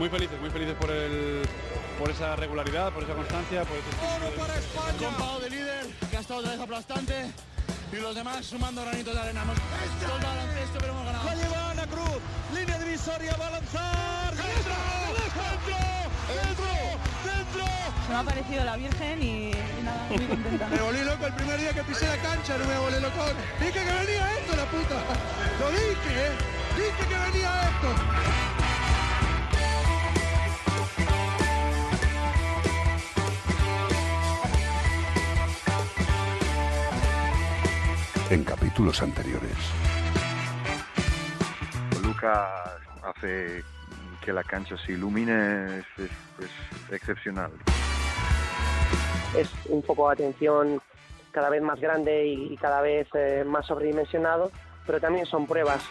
muy felices, muy felices por el por esa regularidad, por esa constancia, por ese Oro para España. Con Pau de líder, que ha estado otra vez aplastante. Y los demás sumando granitos de arena. Hemos el baloncesto, pero hemos ganado. La lleva Ana Cruz. Línea divisoria, va a lanzar. ¡Dentro! ¡Dentro! ¡Dentro! Se me ha parecido la Virgen y, y nada, muy contenta. Me volví loco el primer día que pisé la cancha, no me volví loco. Dije que venía esto, la puta. Lo dije, ¿eh? Dije que venía esto. En capítulos anteriores. Luca hace que la cancha se ilumine, es, es- es excepcional. es un foco de atención cada vez más grande y, y cada vez eh, más sobredimensionado, pero también son pruebas.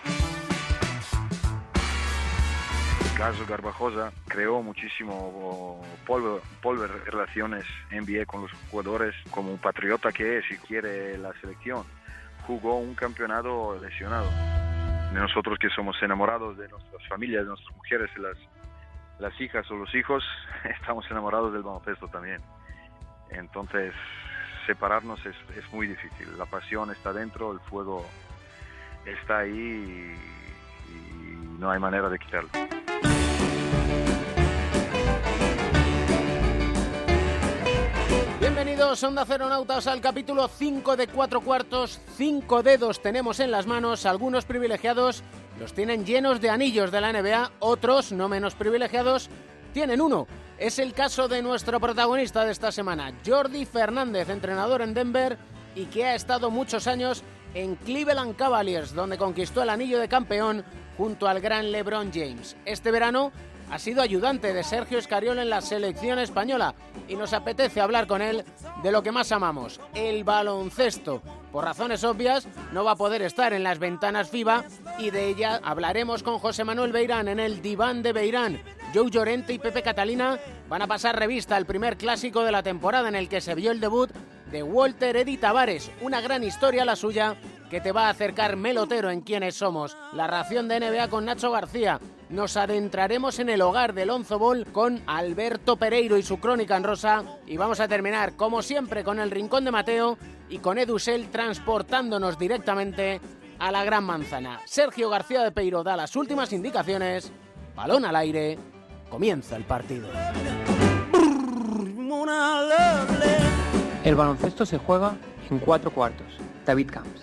Carlos Garbajosa creó muchísimo polvo, polvo relaciones NBA con los jugadores como un patriota que es y quiere la selección. Jugó un campeonato lesionado. Nosotros que somos enamorados de nuestras familias, de nuestras mujeres, las, las hijas o los hijos, estamos enamorados del baloncesto también. Entonces, separarnos es, es muy difícil. La pasión está dentro, el fuego está ahí y, y no hay manera de quitarlo. Bienvenidos, Onda Ceronautas, al capítulo 5 de 4 cuartos. Cinco dedos tenemos en las manos, algunos privilegiados los tienen llenos de anillos de la NBA, otros, no menos privilegiados, tienen uno. Es el caso de nuestro protagonista de esta semana, Jordi Fernández, entrenador en Denver y que ha estado muchos años en Cleveland Cavaliers, donde conquistó el anillo de campeón junto al gran LeBron James. Este verano ha sido ayudante de Sergio Escariol en la selección española y nos apetece hablar con él de lo que más amamos, el baloncesto. Por razones obvias, no va a poder estar en las ventanas FIBA y de ella hablaremos con José Manuel Beirán en el diván de Beirán. Joe Llorente y Pepe Catalina van a pasar revista al primer clásico de la temporada en el que se vio el debut de Walter Eddy Tavares, una gran historia la suya que te va a acercar melotero en quiénes somos. La ración de NBA con Nacho García. Nos adentraremos en el hogar del Onzo Ball con Alberto Pereiro y su crónica en rosa. Y vamos a terminar, como siempre, con el Rincón de Mateo y con Edusel transportándonos directamente a la Gran Manzana. Sergio García de Peiro da las últimas indicaciones. Balón al aire. Comienza el partido. El baloncesto se juega en cuatro cuartos. David Camps.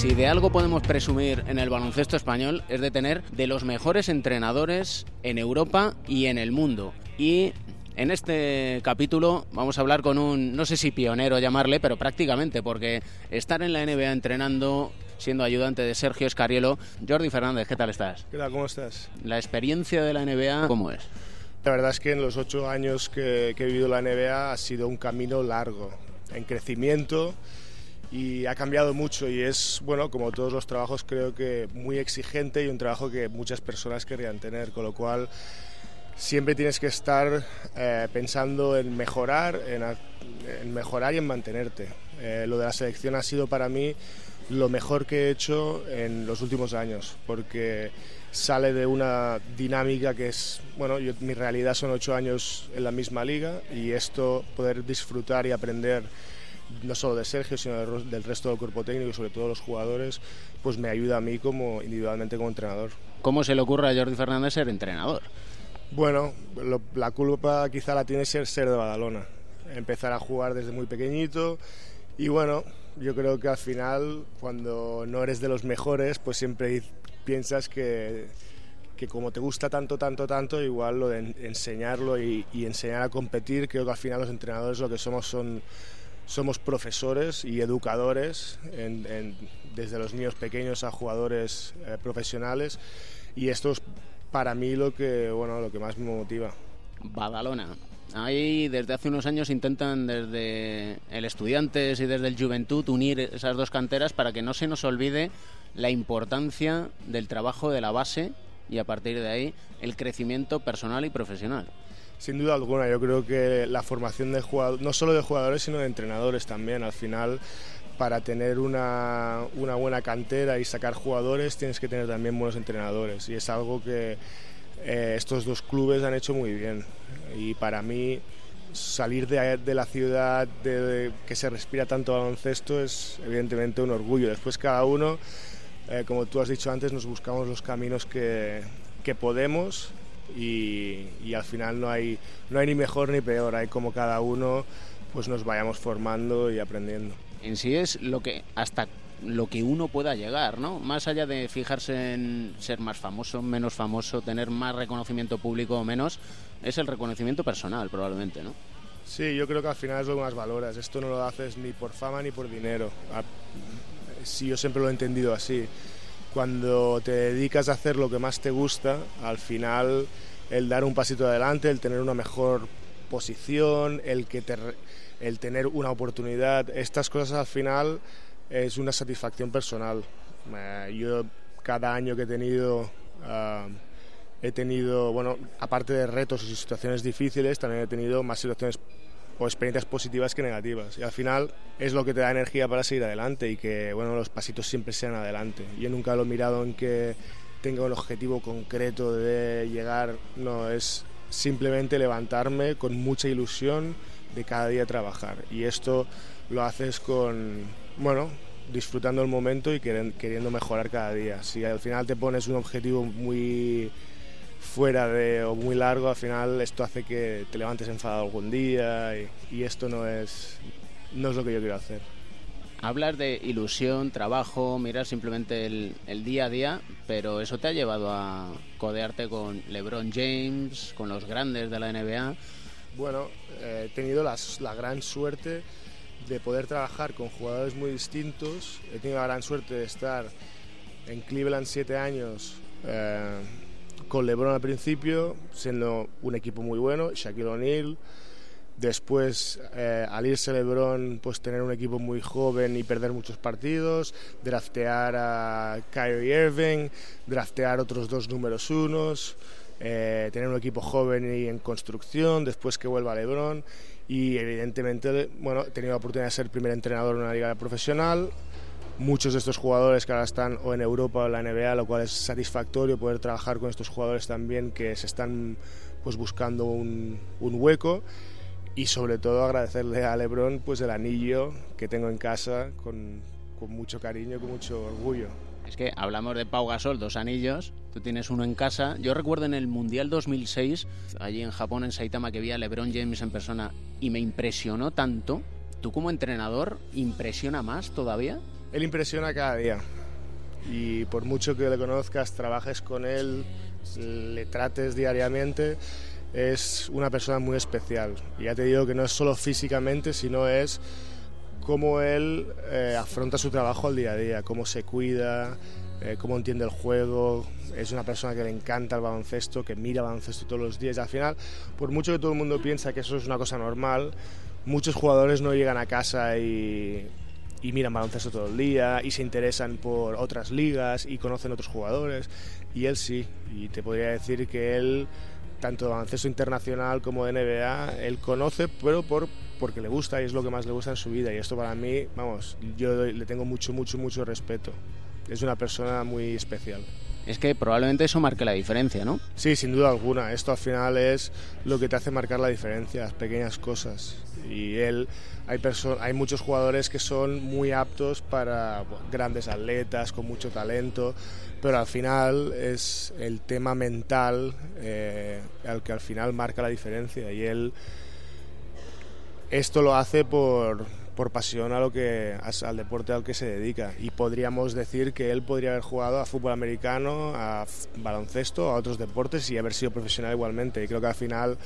Si de algo podemos presumir en el baloncesto español es de tener de los mejores entrenadores en Europa y en el mundo. Y en este capítulo vamos a hablar con un, no sé si pionero llamarle, pero prácticamente, porque estar en la NBA entrenando, siendo ayudante de Sergio Escariolo. Jordi Fernández, ¿qué tal estás? ¿Qué tal? ¿Cómo estás? La experiencia de la NBA, ¿cómo es? La verdad es que en los ocho años que, que he vivido la NBA ha sido un camino largo, en crecimiento y ha cambiado mucho y es, bueno, como todos los trabajos, creo que muy exigente y un trabajo que muchas personas querrían tener, con lo cual siempre tienes que estar eh, pensando en mejorar, en mejorar y en mantenerte. Eh, lo de la selección ha sido para mí lo mejor que he hecho en los últimos años, porque sale de una dinámica que es, bueno, yo- mi realidad son ocho años en la misma liga y esto, poder disfrutar y aprender no solo de Sergio, sino del, resto del cuerpo técnico y sobre todo los jugadores, pues me ayuda a mí como individualmente como entrenador. ¿Cómo se le ocurre a Jordi Fernández ser entrenador? Bueno, lo- la culpa quizá la tiene ser ser de Badalona. Empezar a jugar desde muy pequeñito y bueno, yo creo que al final cuando no eres de los mejores, pues siempre piensas que, que como te gusta tanto, tanto, tanto, igual lo de en- enseñarlo y, enseñar a competir, creo que al final los entrenadores lo que somos son somos profesores y educadores en- desde los niños pequeños a jugadores eh, profesionales y esto es para mí lo que bueno lo que más me motiva Badalona. Ahí desde hace unos años intentan desde el Estudiantes y desde el Juventud unir esas dos canteras para que no se nos olvide la importancia del trabajo de la base y a partir de ahí el crecimiento personal y profesional. Sin duda alguna, yo creo que la formación de jugadores, no solo de jugadores, sino de entrenadores también. Al final, para tener una, una, buena cantera y sacar jugadores, tienes que tener también buenos entrenadores. Y es algo que eh, estos dos clubes han hecho muy bien. Y para mí, salir de, de la ciudad de, que se respira tanto baloncesto es evidentemente un orgullo. Después, cada uno, eh, como tú has dicho antes, nos buscamos los caminos que, que podemos y, y, al final no hay, no hay ni mejor ni peor, hay como cada uno pues nos vayamos formando y aprendiendo. En sí es lo que hasta lo que uno pueda llegar, ¿no? Más allá de fijarse en ser más famoso, menos famoso, tener más reconocimiento público o menos, es el reconocimiento personal probablemente, ¿no? Sí, yo creo que al final es lo que más valoras. Esto no lo haces ni por fama ni por dinero. Sí, yo siempre lo he entendido así cuando te dedicas a hacer lo que más te gusta, al final el dar un pasito adelante, el tener una mejor posición, el, que el tener una oportunidad, estas cosas al final es una satisfacción personal. Eh, yo cada año que he tenido, uh, he tenido, bueno, aparte de retos y situaciones difíciles, también he tenido más situaciones o experiencias positivas que negativas. Y al final es lo que te da energía para seguir adelante y que bueno, los pasitos siempre sean adelante. Yo nunca lo he mirado en que tenga un objetivo concreto de llegar, no, es simplemente levantarme con mucha ilusión de cada día trabajar. Y esto lo haces con, bueno, disfrutando el momento y queriendo mejorar cada día. Si al final te pones un objetivo muy fuera de o muy largo, al final esto hace que te levantes enfadado algún día y, y esto no es, no es lo que yo quiero hacer. Hablas de ilusión, trabajo, mirar simplemente el, el, día a día, pero eso te ha llevado a codearte con LeBron James, con los grandes de la NBA. Bueno, eh, he tenido las, la gran suerte de poder trabajar con jugadores muy distintos. He tenido la gran suerte de estar en Cleveland siete años. Eh, con LeBron al principio, siendo un equipo muy bueno, Shaquille O'Neal. Después, eh, al irse LeBron, pues tener un equipo muy joven y perder muchos partidos, draftear a Kyrie Irving, draftear otros dos números unos, eh, tener un equipo joven y en construcción, después que vuelva LeBron y evidentemente, bueno, he tenido la oportunidad de ser primer entrenador en una liga profesional, muchos de estos jugadores que ahora están o en Europa o en la NBA, lo cual es satisfactorio poder trabajar con estos jugadores también que se están pues buscando un, un hueco y sobre todo agradecerle a Lebron pues el anillo que tengo en casa con, con mucho cariño y con mucho orgullo. Es que hablamos de Pau Gasol, dos anillos, tú tienes uno en casa. Yo recuerdo en el Mundial 2006, allí en Japón, en Saitama, que vi a LeBron James en persona y me impresionó tanto. ¿Tú como entrenador impresiona más todavía? Él impresiona cada día y por mucho que le conozcas, trabajes con él, le trates diariamente, es una persona muy especial. Y ya te digo que no es solo físicamente, sino es cómo él eh, afronta su trabajo al día a día, cómo se cuida, eh, cómo entiende el juego. Es una persona que le encanta el baloncesto, que mira baloncesto todos los días. Y al final, por mucho que todo el mundo piensa que eso es una cosa normal, muchos jugadores no llegan a casa y, y miran baloncesto todo el día y se interesan por otras ligas y conocen otros jugadores y él sí y te podría decir que él tanto de baloncesto internacional como de NBA él conoce pero por porque le gusta y es lo que más le gusta en su vida y esto para mí vamos yo le tengo mucho mucho mucho respeto es una persona muy especial es que probablemente eso marque la diferencia, ¿no? Sí, sin duda alguna. Esto al final es lo que te hace marcar la diferencia, las pequeñas cosas. Y él, hay, hay muchos jugadores que son muy aptos para bueno, grandes atletas, con mucho talento, pero al final es el tema mental eh, el que al final marca la diferencia. Y él esto lo hace por, por pasión a lo que, al deporte al que se dedica. Y podríamos decir que él podría haber jugado a fútbol americano, a baloncesto, a otros deportes y haber sido profesional igualmente. Y creo que al final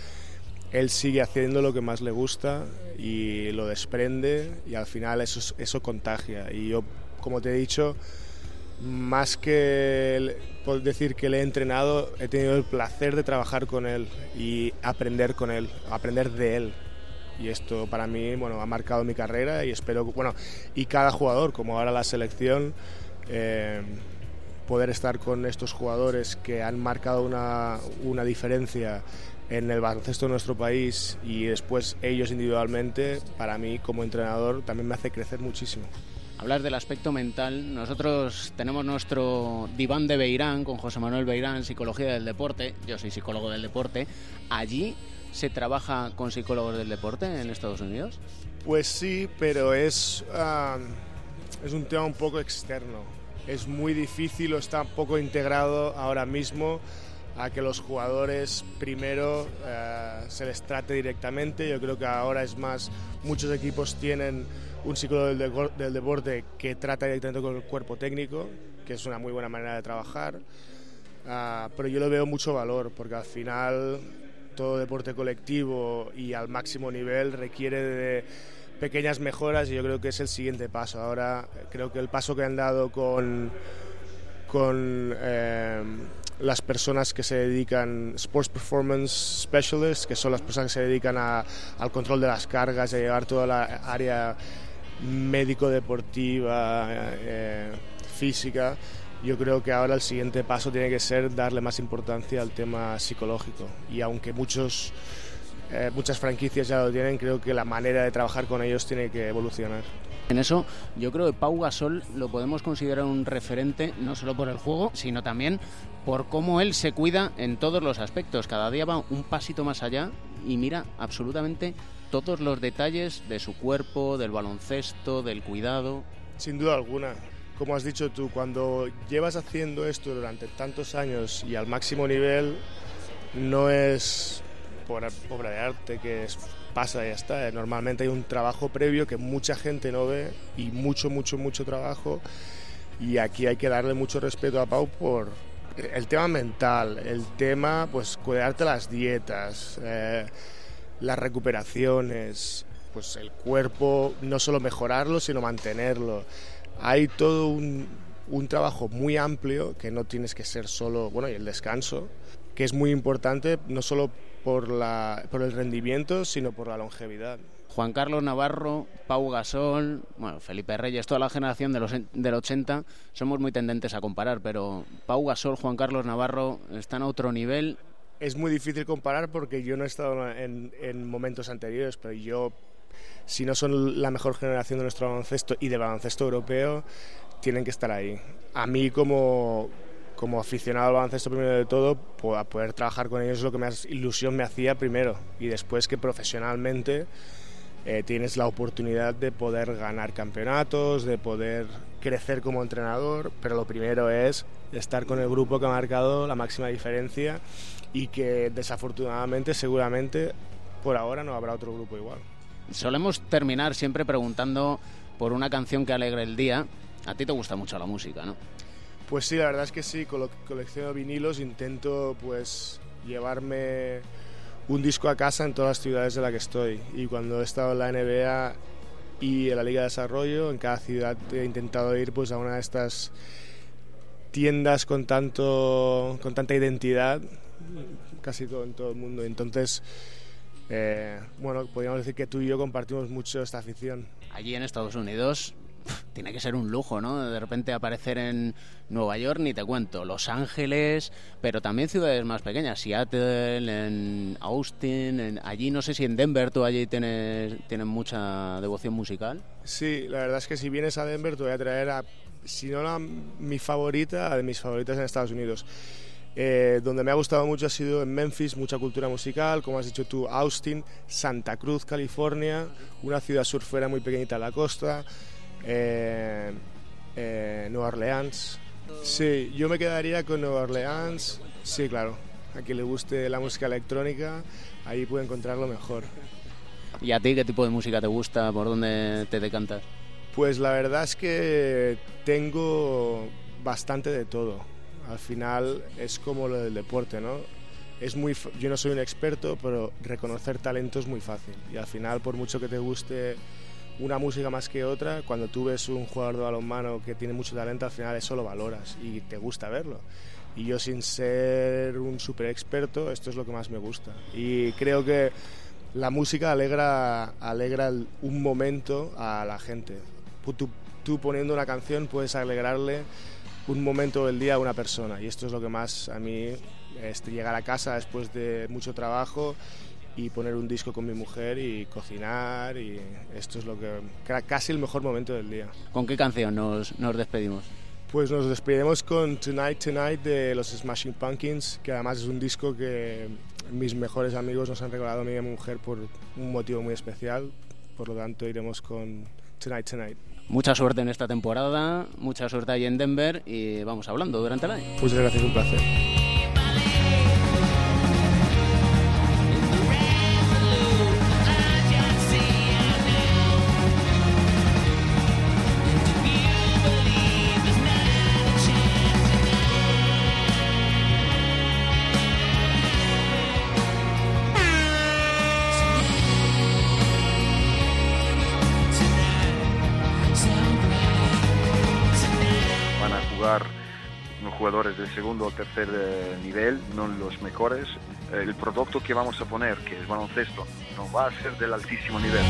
él sigue haciendo lo que más le gusta y lo desprende y al final eso, eso contagia. Y yo, como te he dicho, más que decir que le he entrenado, he tenido el placer de trabajar con él y aprender con él, aprender de él y esto para mí bueno ha marcado mi carrera y espero bueno y cada jugador como ahora la selección eh, poder estar con estos jugadores que han marcado una, una diferencia en el baloncesto de nuestro país y después ellos individualmente, para mí como entrenador también me hace crecer muchísimo. Hablas del aspecto mental. Nosotros tenemos nuestro diván de Beirán con José Manuel Beirán, Psicología del Deporte. Yo soy psicólogo del deporte. Allí se trabaja con psicólogos del deporte en Estados Unidos. Pues sí, pero es, uh, es un tema un poco externo. Es muy difícil o está poco integrado ahora mismo a que los jugadores primero uh, se les trate directamente. Yo creo que ahora es más, muchos equipos tienen un psicólogo del, de del, deporte que trata directamente con el cuerpo técnico, que es una muy buena manera de trabajar. Uh, pero yo le veo mucho valor porque al final todo deporte colectivo y al máximo nivel requiere de pequeñas mejoras y yo creo que es el siguiente paso. Ahora creo que el paso que han dado con, con eh, las personas que se dedican, Sports Performance Specialists, que son las personas que se dedican a, al control de las cargas, a llevar toda la área médico-deportiva, eh, física, yo creo que ahora el siguiente paso tiene que ser darle más importancia al tema psicológico. Y aunque muchos, eh, muchas franquicias ya lo tienen, creo que la manera de trabajar con ellos tiene que evolucionar. En eso yo creo que Pau Gasol lo podemos considerar un referente no solo por el juego, sino también por cómo él se cuida en todos los aspectos. Cada día va un pasito más allá y mira absolutamente todos los detalles de su cuerpo, del baloncesto, del cuidado. Sin duda alguna. Como has dicho tú, cuando llevas haciendo esto durante tantos años y al máximo nivel, no es por obra de arte que es, pasa y ya está. Normalmente hay un trabajo previo que mucha gente no ve y mucho, mucho, mucho trabajo. Y aquí hay que darle mucho respeto a Pau por el tema mental, el tema, pues, cuidarte las dietas, eh, las recuperaciones, pues el cuerpo, no solo mejorarlo, sino mantenerlo. Hay todo un, un trabajo muy amplio que no tienes que ser solo, bueno, y el descanso, que es muy importante, no solo por, la, por el rendimiento, sino por la longevidad. Juan Carlos Navarro, Pau Gasol, bueno, Felipe Reyes, toda la generación de los, del 80, somos muy tendentes a comparar, pero Pau Gasol, Juan Carlos Navarro están a otro nivel. Es muy difícil comparar porque yo no he estado en, en momentos anteriores, pero yo, si no son la mejor generación de nuestro baloncesto y de baloncesto europeo, tienen que estar ahí. A mí como, como aficionado al baloncesto primero de todo, poder trabajar con ellos es lo que más ilusión me hacía primero y después que profesionalmente eh, tienes la oportunidad de poder ganar campeonatos, de poder crecer como entrenador, pero lo primero es estar con el grupo que ha marcado la máxima diferencia y que desafortunadamente seguramente por ahora no habrá otro grupo igual. Solemos terminar siempre preguntando por una canción que alegre el día. A ti te gusta mucho la música, ¿no? Pues sí, la verdad es que sí, cole colecciono vinilos, intento pues llevarme un disco a casa en todas las ciudades de la que estoy. Y cuando he estado en la NBA y en la Liga de Desarrollo, en cada ciudad he intentado ir pues a una de estas tiendas con tanto con tanta identidad, casi todo en todo el mundo. Entonces, eh, bueno, podríamos decir que tú y yo compartimos mucho esta afición. Allí en Estados Unidos tiene que ser un lujo, ¿no? De repente aparecer en Nueva York, ni te cuento, Los Ángeles, pero también ciudades más pequeñas, Seattle, en Austin, en, allí no sé si en Denver tú allí tienes, tienes mucha devoción musical. Sí, la verdad es que si vienes a Denver te voy a traer a, si no la, mi favorita, de mis favoritas en Estados Unidos. Eh, donde me ha gustado mucho ha sido en Memphis, mucha cultura musical, como has dicho tú, Austin, Santa Cruz, California, una ciudad surfera muy pequeñita a la costa, eh, eh, Nueva Orleans. Sí, yo me quedaría con Nueva Orleans. Sí, claro. A quien le guste la música electrónica, ahí puede encontrarlo mejor. ¿Y a ti qué tipo de música te gusta? ¿Por dónde te decantas? Pues la verdad es que tengo bastante de todo. Al final es como lo del deporte, ¿no? Es muy, yo no soy un experto, pero reconocer talento es muy fácil. Y al final, por mucho que te guste una música más que otra, cuando tú ves un jugador de balonmano que tiene mucho talento, al final eso lo valoras y te gusta verlo. Y yo sin ser un super experto, esto es lo que más me gusta. Y creo que la música alegra, alegra un momento a la gente. Tú, tú poniendo una canción puedes alegrarle un momento del día a una persona y esto es lo que más a mí es llegar a casa después de mucho trabajo y poner un disco con mi mujer y cocinar y esto es lo que casi el mejor momento del día. ¿Con qué canción nos, nos despedimos? Pues nos despedimos con Tonight Tonight de los Smashing Pumpkins, que además es un disco que mis mejores amigos nos han regalado a mi mujer por un motivo muy especial, por lo tanto iremos con Tonight Tonight. Mucha suerte en esta temporada, mucha suerte ahí en Denver y vamos hablando durante el año. Muchas gracias, un placer. Segundo o tercer eh, nivel, no los mejores. el producto que vamos a poner, que es baloncesto, no va a ser del altísimo nivel.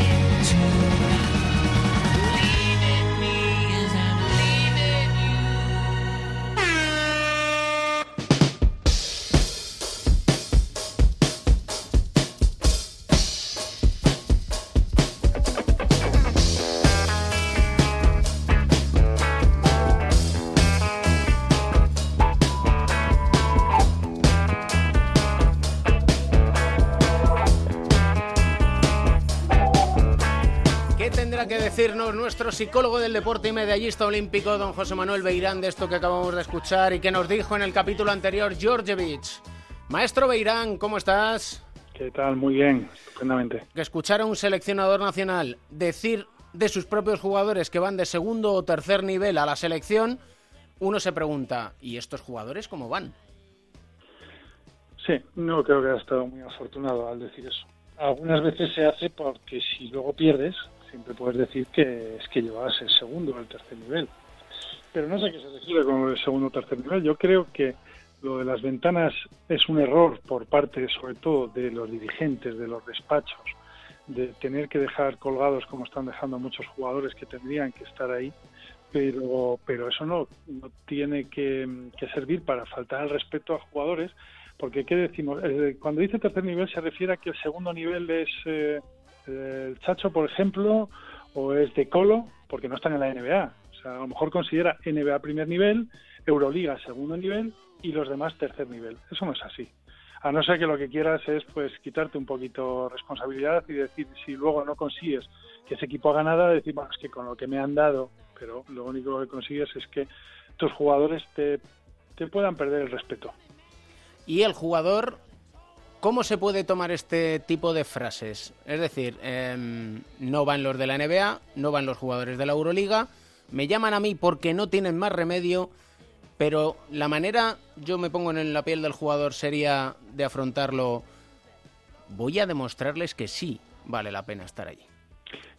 Psicólogo del deporte y medallista olímpico, don José Manuel Beirán, de esto que acabamos de escuchar y que nos dijo en el capítulo anterior Georgievich. Maestro Beirán, ¿cómo estás? ¿Qué tal? Muy bien, estupendamente. Que escuchar a un seleccionador nacional decir de sus propios jugadores que van de segundo o tercer nivel a la selección, uno se pregunta, ¿y estos jugadores cómo van? Sí, no creo que haya estado muy afortunado al decir eso. Algunas veces se hace porque si luego pierdes, siempre puedes decir que es que llevabas el segundo o el tercer nivel. Pero no sé qué se refiere con el segundo o tercer nivel. Yo creo que lo de las ventanas es un error por parte, sobre todo, de los dirigentes, de los despachos, de tener que dejar colgados como están dejando muchos jugadores que tendrían que estar ahí. Pero, pero eso no, no tiene que, servir para faltar al respeto a jugadores, porque ¿qué decimos? Eh, cuando dice tercer nivel se refiere a que el segundo nivel es eh, el Chacho, por ejemplo, o es de Colo, porque no están en la NBA. O sea, a lo mejor considera NBA primer nivel, Euroliga segundo nivel y los demás tercer nivel. Eso no es así. A no ser que lo que quieras es pues quitarte un poquito responsabilidad y decir si luego no consigues que ese equipo haga nada, decir, bueno, es que con lo que me han dado, pero lo único que consigues es que tus jugadores te, te puedan perder el respeto. Y el jugador ¿Cómo se puede tomar este tipo de frases? Es decir, em, no van los de la NBA, no van los jugadores de la Euroliga, me llaman a mí porque no tienen más remedio, pero la manera, yo me pongo en la piel del jugador, sería de afrontarlo, voy a demostrarles que sí vale la pena estar allí.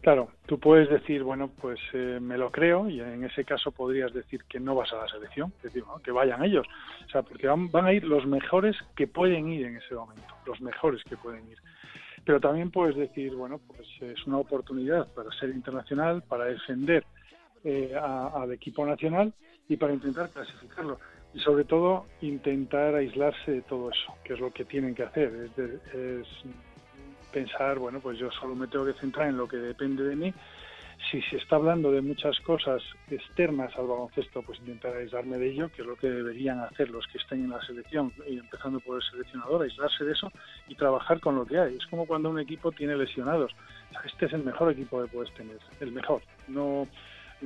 Claro, tú puedes decir, bueno, pues eh, me lo creo y en ese caso podrías decir que no vas a la selección, que vayan ellos, o sea, porque van, van a ir los mejores que pueden ir en ese momento, los mejores que pueden ir. Pero también puedes decir, bueno, pues es una oportunidad para ser internacional, para defender eh, al equipo nacional y para intentar clasificarlo. Y sobre todo intentar aislarse de todo eso, que es lo que tienen que hacer. Es, es pensar, bueno, pues yo solo me tengo que centrar en lo que depende de mí. Si se está hablando de muchas cosas externas al baloncesto, pues intentar aislarme de ello, que es lo que deberían hacer los que estén en la selección, y empezando por el seleccionador, aislarse de eso y trabajar con lo que hay. Es como cuando un equipo tiene lesionados. Este es el mejor equipo que puedes tener, el mejor. No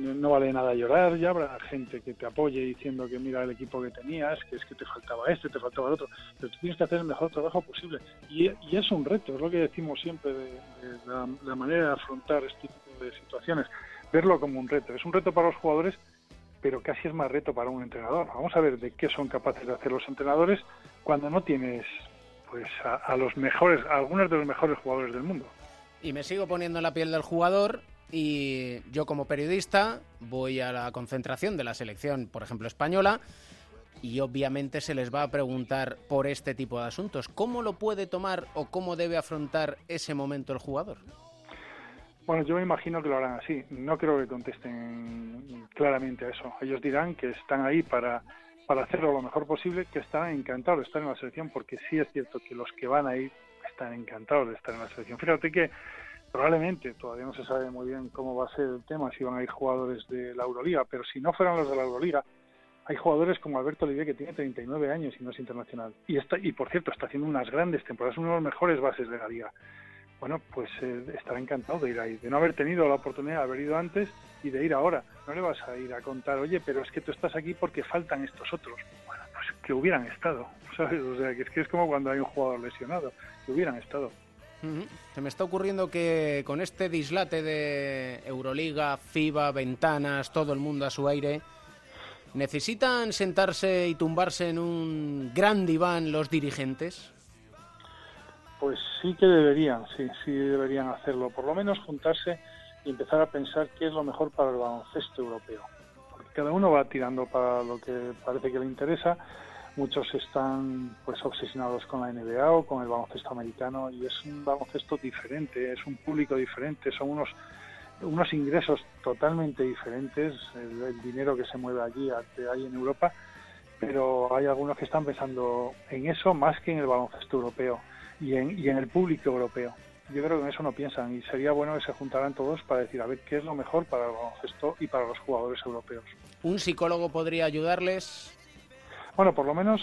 no vale nada llorar, ya habrá gente que te apoye diciendo que mira el equipo que tenías, que es que te faltaba este, te faltaba el otro, pero tú tienes que hacer el mejor trabajo posible. Y, es un reto, es lo que decimos siempre de, la, manera de afrontar este tipo de situaciones, verlo como un reto. Es un reto para los jugadores, pero casi es más reto para un entrenador. Vamos a ver de qué son capaces de hacer los entrenadores cuando no tienes pues a, los mejores, a algunos de los mejores jugadores del mundo. Y me sigo poniendo en la piel del jugador y yo como periodista voy a la concentración de la selección, por ejemplo, española, y obviamente se les va a preguntar por este tipo de asuntos. ¿Cómo lo puede tomar o cómo debe afrontar ese momento el jugador? Bueno, yo me imagino que lo harán así. No creo que contesten claramente a eso. Ellos dirán que están ahí para, para hacerlo lo mejor posible, que están encantados de estar en la selección, porque sí es cierto que los que van ahí están encantados de estar en la selección. Fíjate que probablemente, todavía no se sabe muy bien cómo va a ser el tema, si van a ir jugadores de la Euroliga, pero si no fueran los de la Euroliga, hay jugadores como Alberto Olivier que tiene 39 años y no es internacional. Y, está, y por cierto, está haciendo unas grandes temporadas, uno de los mejores bases de la liga. Bueno, pues eh, estará encantado de ir ahí, de no haber tenido la oportunidad de haber ido antes y de ir ahora. No le vas a ir a contar, oye, pero es que tú estás aquí porque faltan estos otros. Bueno, pues que hubieran estado, ¿sabes? O sea, que es que es como cuando hay un jugador lesionado, que hubieran estado. Se me está ocurriendo que con este dislate de Euroliga, FIBA, ventanas, todo el mundo a su aire, ¿necesitan sentarse y tumbarse en un gran diván los dirigentes? Pues sí que deberían, sí, sí deberían hacerlo. Por lo menos juntarse y empezar a pensar qué es lo mejor para el baloncesto europeo. Porque cada uno va tirando para lo que parece que le interesa. Muchos están pues obsesionados con la NBA o con el baloncesto americano y es un baloncesto diferente, es un público diferente, son unos unos ingresos totalmente diferentes, el, dinero que se mueve allí al que hay en Europa, pero hay algunos que están pensando en eso más que en el baloncesto europeo y en, y en el público europeo. Yo creo que en eso no piensan y sería bueno que se juntaran todos para decir a ver qué es lo mejor para el baloncesto y para los jugadores europeos. ¿Un psicólogo podría ayudarles? Bueno, por lo menos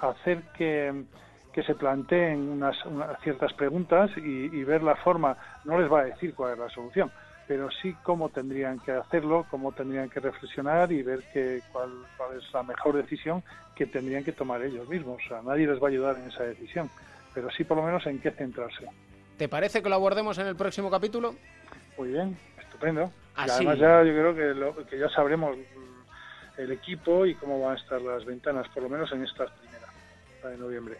hacer que, que se planteen unas, unas ciertas preguntas y, y ver la forma, no les va a decir cuál es la solución, pero sí cómo tendrían que hacerlo, cómo tendrían que reflexionar y ver que, cuál, cuál es la mejor decisión que tendrían que tomar ellos mismos. O sea, nadie les va a ayudar en esa decisión, pero sí por lo menos en qué centrarse. ¿Te parece que lo abordemos en el próximo capítulo? Muy bien, estupendo. Y además ya yo creo que, lo- que ya sabremos el equipo y cómo van a estar las ventanas, por lo menos en esta primera, la de noviembre.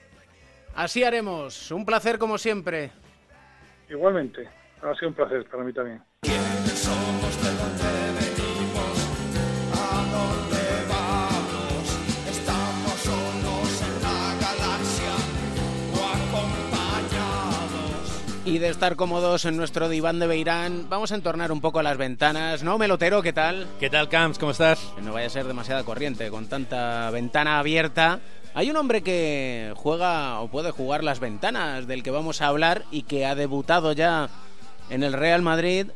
Así haremos. Un placer como siempre. Igualmente, ha sido un placer para mí también. Y de estar cómodos en nuestro diván de Beirán, vamos a entornar un poco las ventanas. ¿No, Melotero? ¿Qué tal? ¿Qué tal, Camps? ¿Cómo estás? Que no vaya a ser demasiada corriente con tanta ventana abierta. Hay un hombre que juega o puede jugar las ventanas del que vamos a hablar y que ha debutado ya en el Real Madrid,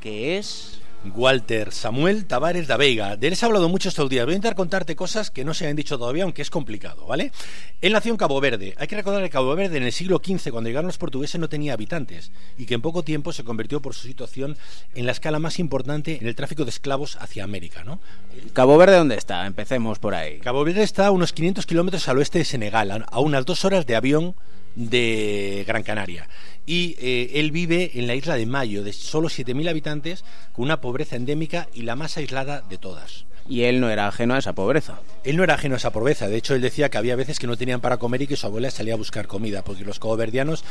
que es... Walter Samuel Tavares da Veiga. De él se ha hablado mucho estos días. Voy a intentar contarte cosas que no se han dicho todavía, aunque es complicado, ¿vale? Él nació en Cabo Verde. Hay que recordar que Cabo Verde en el siglo XV, cuando llegaron los portugueses, no tenía habitantes y que en poco tiempo se convirtió por su situación en la escala más importante en el tráfico de esclavos hacia América, ¿no? ¿Cabo Verde dónde está? Empecemos por ahí. Cabo Verde está a unos 500 kilómetros al oeste de Senegal, a unas dos horas de avión de Gran Canaria. Y eh, él vive en la isla de Mayo, de solo 7.000 habitantes, con una pobreza endémica y la más aislada de todas. Y él no era ajeno a esa pobreza. Él no era ajeno a esa pobreza, de hecho él decía que había veces que no tenían para comer y que su abuela salía a buscar comida, porque los caboverdianos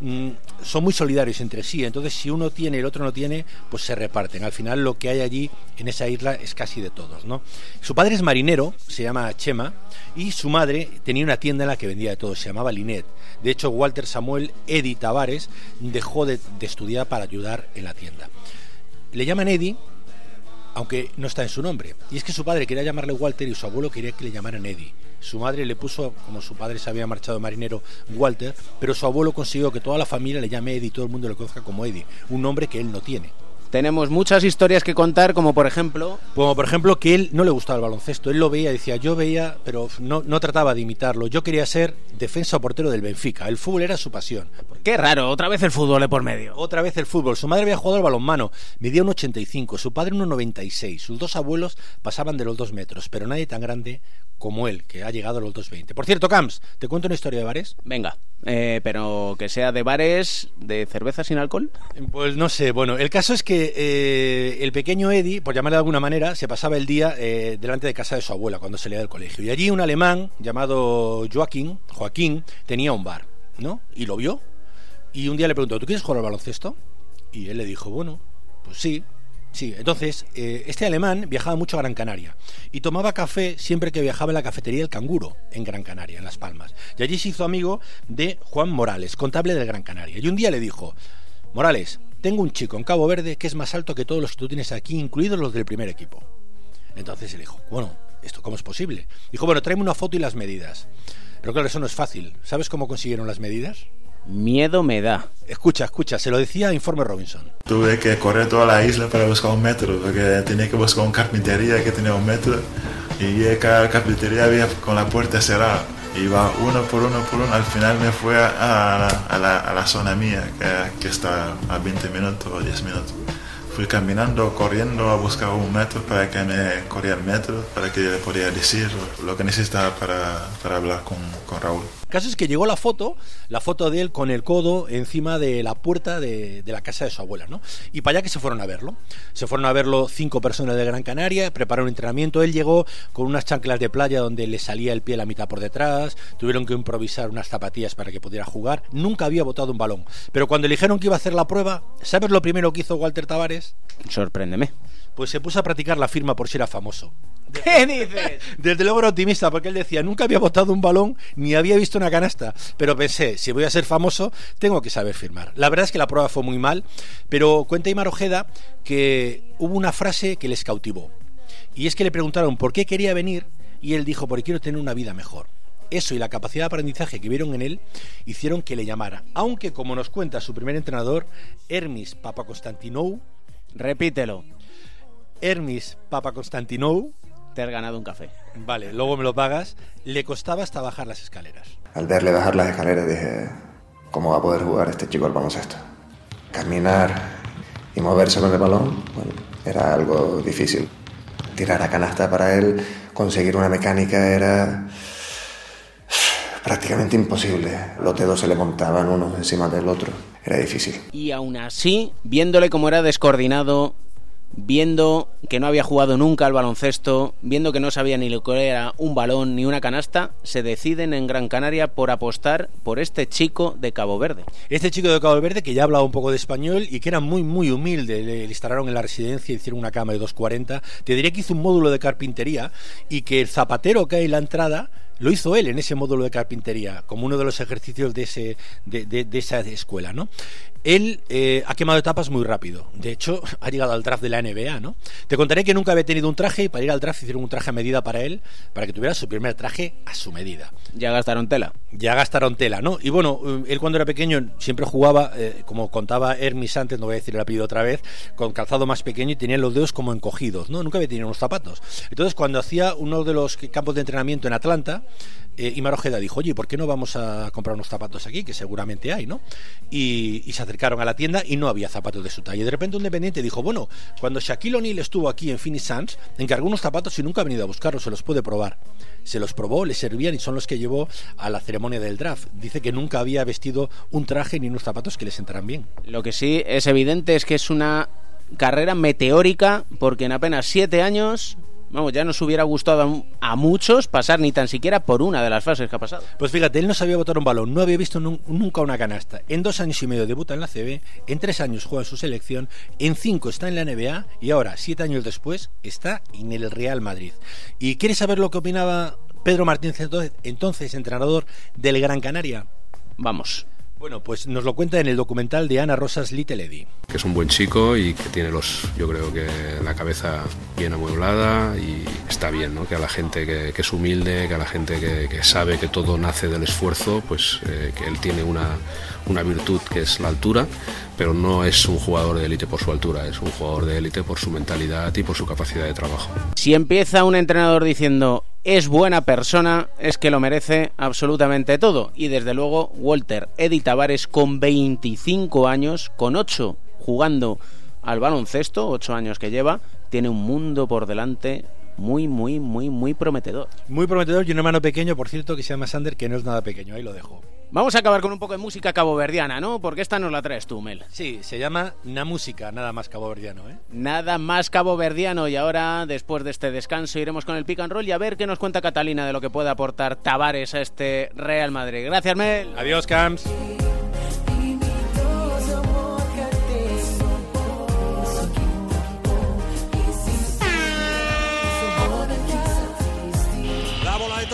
mm, son muy solidarios entre sí, entonces si uno tiene y el otro no tiene, pues se reparten. Al final lo que hay allí en esa isla es casi de todos, ¿no? Su padre es marinero, se llama Chema, y su madre tenía una tienda en la que vendía de todo, se llamaba Linet. De hecho, Walter Samuel Eddy Tavares dejó de, estudiar para ayudar en la tienda. Le llaman Eddy aunque no está en su nombre. Y es que su padre quería llamarle Walter y su abuelo quería que le llamaran Eddie. Su madre le puso, como su padre se había marchado marinero, Walter, pero su abuelo consiguió que toda la familia le llame Eddie y todo el mundo le conozca como Eddie, un nombre que él no tiene. Tenemos muchas historias que contar, como por ejemplo... Como por ejemplo que él no le gustaba el baloncesto, él lo veía, decía, yo veía, pero no, no trataba de imitarlo, yo quería ser defensa o portero del Benfica, el fútbol era su pasión. Qué raro, otra vez el fútbol de por medio. Otra vez el fútbol. Su madre había jugado al balonmano, medía un 85, su padre un 96. Sus dos abuelos pasaban de los dos metros, pero nadie tan grande como él, que ha llegado a los 2.20. Por cierto, Camps, ¿te cuento una historia de bares? Venga, eh, pero que sea de bares de cerveza sin alcohol. Pues no sé, bueno, el caso es que eh, el pequeño Eddie, por llamarle de alguna manera, se pasaba el día eh, delante de casa de su abuela cuando salía del colegio. Y allí un alemán llamado Joaquín, Joaquín, tenía un bar, ¿no? Y lo vio. Y un día le preguntó, ¿tú quieres jugar al baloncesto? Y él le dijo, bueno, pues sí. Sí, entonces eh, este alemán viajaba mucho a Gran Canaria y tomaba café siempre que viajaba en la cafetería El Canguro en Gran Canaria, en Las Palmas. Y allí se hizo amigo de Juan Morales, contable del Gran Canaria. Y un día le dijo, Morales, tengo un chico en Cabo Verde que es más alto que todos los que tú tienes aquí, incluidos los del primer equipo. Entonces él dijo, bueno, ¿esto cómo es posible? Dijo, bueno, tráeme una foto y las medidas. Pero claro, eso no es fácil. ¿Sabes cómo consiguieron las medidas? Miedo me da. Escucha, escucha, se lo decía Informe Robinson. Tuve que correr toda la isla para buscar un metro, porque tenía que buscar una carpintería que tenía un metro y cada carpintería había con la puerta cerrada. Iba uno por uno por uno, al final me fue a, a, a, la, a la, zona mía, que, que, está a 20 minutos o 10 minutos. Fui caminando, corriendo a buscar un metro para que me corriera el metro, para que le podía decir lo que necesitaba para, para hablar con, con Raúl. El caso es que llegó la foto, la foto de él con el codo encima de la puerta de, de, la casa de su abuela, ¿no? Y para allá que se fueron a verlo. Se fueron a verlo cinco personas de Gran Canaria, prepararon un entrenamiento. Él llegó con unas chanclas de playa donde le salía el pie la mitad por detrás. Tuvieron que improvisar unas zapatillas para que pudiera jugar. Nunca había botado un balón. Pero cuando le dijeron que iba a hacer la prueba, ¿sabes lo primero que hizo Walter Tavares? Sorpréndeme. Pues se puso a practicar la firma por si era famoso. ¿Qué dices? Desde luego era optimista, porque él decía, nunca había botado un balón ni había visto una canasta, pero pensé, si voy a ser famoso, tengo que saber firmar. La verdad es que la prueba fue muy mal, pero cuenta Imar Ojeda que hubo una frase que les cautivó. Y es que le preguntaron por qué quería venir y él dijo, porque quiero tener una vida mejor. Eso y la capacidad de aprendizaje que vieron en él hicieron que le llamara. Aunque, como nos cuenta su primer entrenador, Hermis Papakonstantinou, repítelo. Hermis Papakonstantinou, has ganado un café. Vale, luego me lo pagas. Le costaba hasta bajar las escaleras. Al verle bajar las escaleras dije, ¿cómo va a poder jugar este chico al baloncesto? Caminar y moverse con el balón, bueno, era algo difícil. Tirar a canasta para él, conseguir una mecánica era prácticamente imposible. Los dedos se le montaban uno encima del otro. Era difícil. Y aún así, viéndole cómo era descoordinado, viendo que no había jugado nunca al baloncesto, viendo que no sabía ni lo que era un balón ni una canasta, se deciden en Gran Canaria por apostar por este chico de Cabo Verde. Este chico de Cabo Verde que ya hablaba un poco de español y que era muy muy humilde, le instalaron en la residencia, hicieron una cama de 2.40, te diría que hizo un módulo de carpintería y que el zapatero que hay en la entrada lo hizo él en ese módulo de carpintería, como uno de los ejercicios de, ese, de, de, de esa escuela, ¿no? Él eh, ha quemado etapas muy rápido. De hecho, ha llegado al draft de la NBA, ¿no? Te contaré que nunca había tenido un traje y para ir al draft hicieron un traje a medida para él, para que tuviera su primer traje a su medida. Ya gastaron tela. Ya gastaron tela, ¿no? Y bueno, él cuando era pequeño siempre jugaba, eh, como contaba Hermis antes, no voy a decir el apellido otra vez, con calzado más pequeño y tenía los dedos como encogidos, ¿no? Nunca había tenido unos zapatos. Entonces, cuando hacía uno de los campos de entrenamiento en Atlanta, eh, Imar Ojeda dijo, oye, ¿por qué no vamos a comprar unos zapatos aquí? Que seguramente hay, ¿no? Y, se acercaron a la tienda y no había zapatos de su talla. Y de repente un dependiente dijo, bueno, cuando Shaquille O'Neal estuvo aquí en Phoenix Suns, encargó unos zapatos y nunca ha venido a buscarlos, se los puede probar. Se los probó, le servían y son los que llevó a la ceremonia del draft. Dice que nunca había vestido un traje ni unos zapatos que les entraran bien. Lo que sí es evidente es que es una carrera meteórica porque en apenas siete años vamos, ya nos hubiera gustado a, muchos pasar ni tan siquiera por una de las fases que ha pasado. Pues fíjate, él no sabía botar un balón, no había visto nunca una canasta. En dos años y medio debuta en la CB, en tres años juega en su selección, en cinco está en la NBA y ahora, siete años después, está en el Real Madrid. ¿Y quieres saber lo que opinaba Pedro Martínez entonces, entonces entrenador del Gran Canaria? Vamos. Bueno, pues nos lo cuenta en el documental de Ana Rosas Little. Que es un buen chico y que tiene los, yo creo que la cabeza bien amueblada y está bien, ¿no? Que a la gente que, es humilde, que a la gente que, que, sabe que todo nace del esfuerzo, pues eh, que él tiene una, una virtud que es la altura, pero no es un jugador de élite por su altura, es un jugador de élite por su mentalidad y por su capacidad de trabajo. Si empieza un entrenador diciendo es buena persona, es que lo merece absolutamente todo. Y desde luego, Walter Eddy Tavares con 25 años, con 8 jugando al baloncesto, 8 años que lleva, tiene un mundo por delante muy, muy, muy, muy prometedor. Muy prometedor y un hermano pequeño, por cierto, que se llama Sander, que no es nada pequeño, ahí lo dejo. Vamos a acabar con un poco de música caboverdiana, ¿no? Porque esta nos la traes tú, Mel. Sí, se llama Na Música, nada más caboverdiano, ¿eh? Nada más caboverdiano. Y ahora, después de este descanso, iremos con el pick and roll y a ver qué nos cuenta Catalina de lo que puede aportar Tavares a este Real Madrid. Gracias, Mel. Adiós, Camps.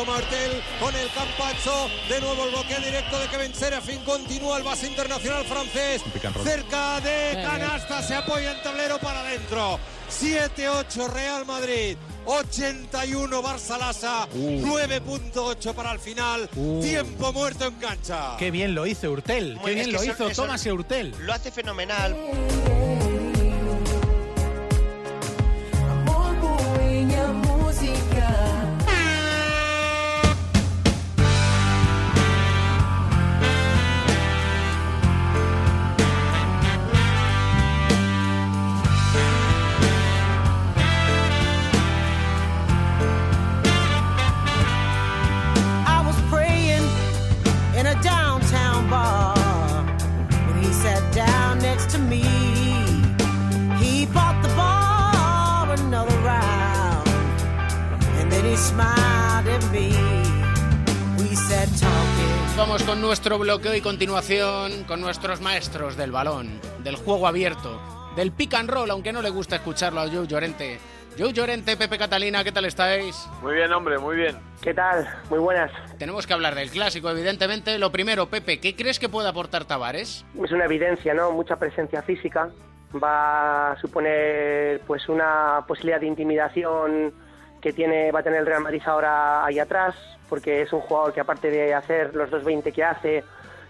Martel con el Campazzo. De nuevo el bloqueo directo de Kevin Serafín. Continúa el base internacional francés. Cerca de canasta. Se apoya en tablero para adentro. 7-8 Real Madrid. 81 Barça Lassa. Uh. 9.8 para el final. Uh. Tiempo muerto en cancha. Qué bien lo hizo Urtel, qué bien lo hizo eso- Tomás Urtel. Lo hace fenomenal. Vamos con nuestro bloqueo y continuación con nuestros maestros del balón, del juego abierto, del pick and roll, aunque no le gusta escucharlo a Joe Llorente. Joe Llorente, Pepe Catalina, ¿qué tal estáis? Muy bien, hombre, muy bien. ¿Qué tal? Muy buenas. Tenemos que hablar del clásico, evidentemente. Lo primero, Pepe, ¿qué crees que puede aportar Tavares? Es una evidencia, ¿no? Mucha presencia física. Va a suponer pues una posibilidad de intimidación que tiene, va a tener el Real Madrid ahora ahí atrás, porque es un jugador que aparte de hacer los 2.20 que hace,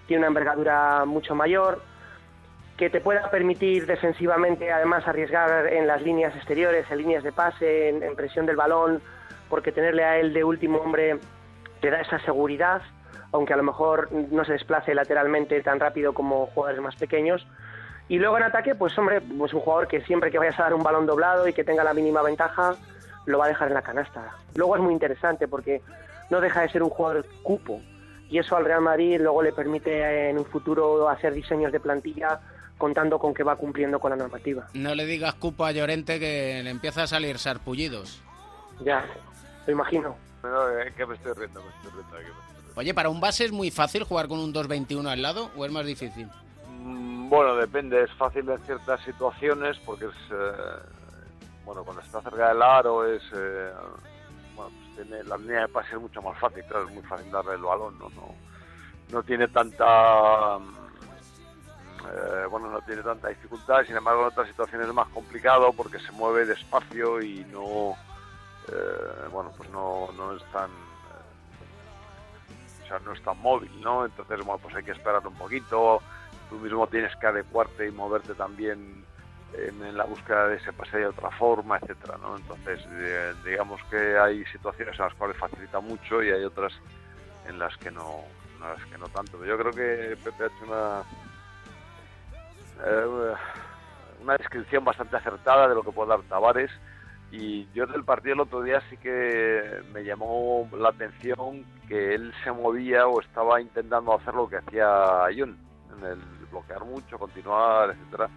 tiene una envergadura mucho mayor, que te pueda permitir defensivamente además arriesgar en las líneas exteriores, en líneas de pase, en, en presión del balón, porque tenerle a él de último hombre te da esa seguridad, aunque a lo mejor no se desplace lateralmente tan rápido como jugadores más pequeños. Y luego en ataque, pues hombre, pues un jugador que siempre que vayas a dar un balón doblado y que tenga la mínima ventaja, lo va a dejar en la canasta. Luego es muy interesante porque no deja de ser un jugador cupo. Y eso al Real Madrid luego le permite eh, en un futuro hacer diseños de plantilla contando con que va cumpliendo con la normativa. No le digas cupo a Llorente que le empieza a salir sarpullidos. Ya, lo imagino. No, eh, que me estoy riendo, me estoy riendo. que me estoy riendo. Oye, ¿para un base es muy fácil jugar con un 2.21 al lado o es más difícil? Mm, Bueno, depende, es fácil en ciertas situaciones porque es, eh, bueno, cuando está cerca del aro es, eh, bueno, pues tiene, la línea de pase es mucho más fácil, claro, es muy fácil darle el balón, no, no, no tiene tanta, mm, eh, bueno, no tiene tanta dificultad, sin embargo en otras situaciones es más complicado porque se mueve despacio y no, eh, bueno, pues no, no es tan, o sea, no es tan móvil, ¿no? Entonces, bueno, pues hay que esperar un poquito. Tú mismo tienes que adecuarte y moverte también en, la búsqueda de ese pase de otra forma, etcétera, ¿no? Entonces, eh, digamos que hay situaciones en las cuales facilita mucho y hay otras en las que no, en las que no tanto. Yo creo que Pepe ha hecho una eh, una descripción bastante acertada de lo que puede dar Tavares. Y yo del partido el otro día sí que me llamó la atención que él se movía o estaba intentando hacer lo que hacía Ayun, en el bloquear mucho, continuar, etcétera.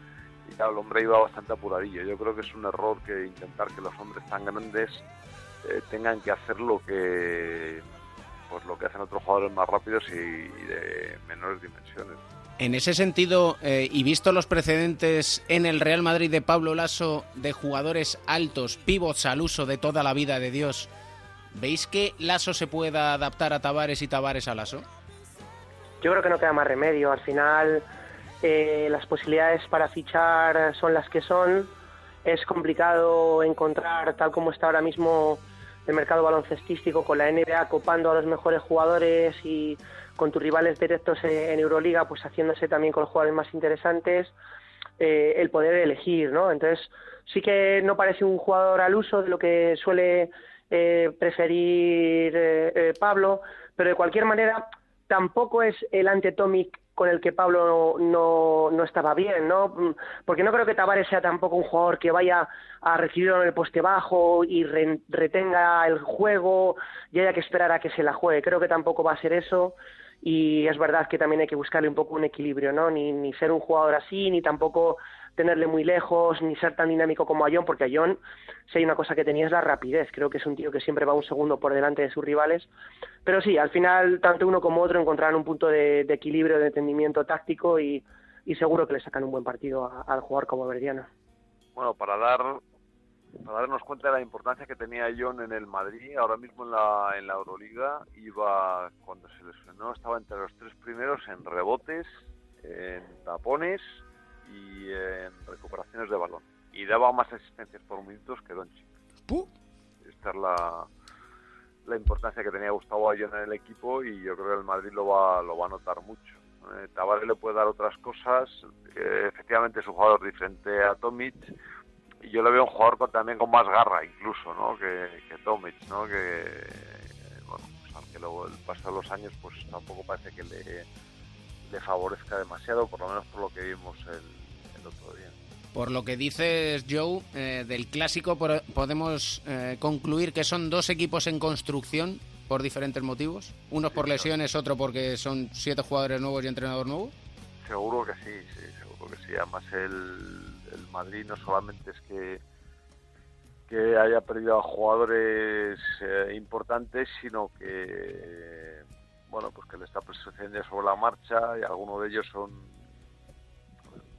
Y claro, el hombre iba bastante apuradillo. Yo creo que es un error que intentar que los hombres tan grandes eh, tengan que hacer lo que pues lo que hacen otros jugadores más rápidos y, y de menores dimensiones. En ese sentido, eh, y visto los precedentes en el Real Madrid de Pablo Lasso de jugadores altos, pivots al uso de toda la vida de Dios, ¿veis que Lasso se pueda adaptar a Tavares y Tavares a Lasso? Yo creo que no queda más remedio. Al final, eh, las posibilidades para fichar son las que son. Es complicado encontrar, tal como está ahora mismo el mercado baloncestístico, con la NBA copando a los mejores jugadores y con tus rivales directos en Euroliga, pues haciéndose también con los jugadores más interesantes, eh, el poder elegir, ¿no? Entonces, sí que no parece un jugador al uso de lo que suele eh, preferir eh, Pablo, pero de cualquier manera tampoco es el antetomic con el que Pablo no, no, estaba bien, ¿no? Mm, Porque no creo que Tavares sea tampoco un jugador que vaya a recibirlo en el poste bajo y re- retenga el juego y haya que esperar a que se la juegue. Creo que tampoco va a ser eso y es verdad que también hay que buscarle un poco un equilibrio, ¿no? Ni, ni ser un jugador así, ni tampoco tenerle muy lejos, ni ser tan dinámico como Ayón, porque Ayón, si hay una cosa que tenía es la rapidez. Creo que es un tío que siempre va un segundo por delante de sus rivales. Pero sí, al final, tanto uno como otro encontrarán un punto de, equilibrio, de entendimiento táctico y, seguro que le sacan un buen partido al jugador como Verdiano. Bueno, para dar para darnos cuenta de la importancia que tenía John en el Madrid. Ahora mismo en la, en la Euroliga iba, cuando se lesionó, estaba entre los tres primeros en rebotes, en tapones y en recuperaciones de balón. Y daba más asistencias por minutos que Doncic. Esta es la, la importancia que tenía Gustavo Ayón en el equipo y yo creo que el Madrid lo va, lo va a notar mucho. Eh, Tavares le puede dar otras cosas, eh, efectivamente es un jugador diferente a Tomic y yo le veo un jugador con- también con más garra incluso ¿no? que, que Tomic, ¿no? que bueno, pues aunque luego el paso de los años pues tampoco parece que le, le favorezca demasiado, por lo menos por lo que vimos el, el otro día. Por lo que dices, Joe, eh, del clásico podemos eh, concluir que son dos equipos en construcción por diferentes motivos. Unos por lesiones, otro porque son siete jugadores nuevos y entrenador nuevo. Seguro que sí, sí, seguro que sí. Además el, el Madrid no solamente es que que haya perdido a jugadores eh, importantes, sino que bueno, pues que le está sucediendo sobre la marcha y algunos de ellos son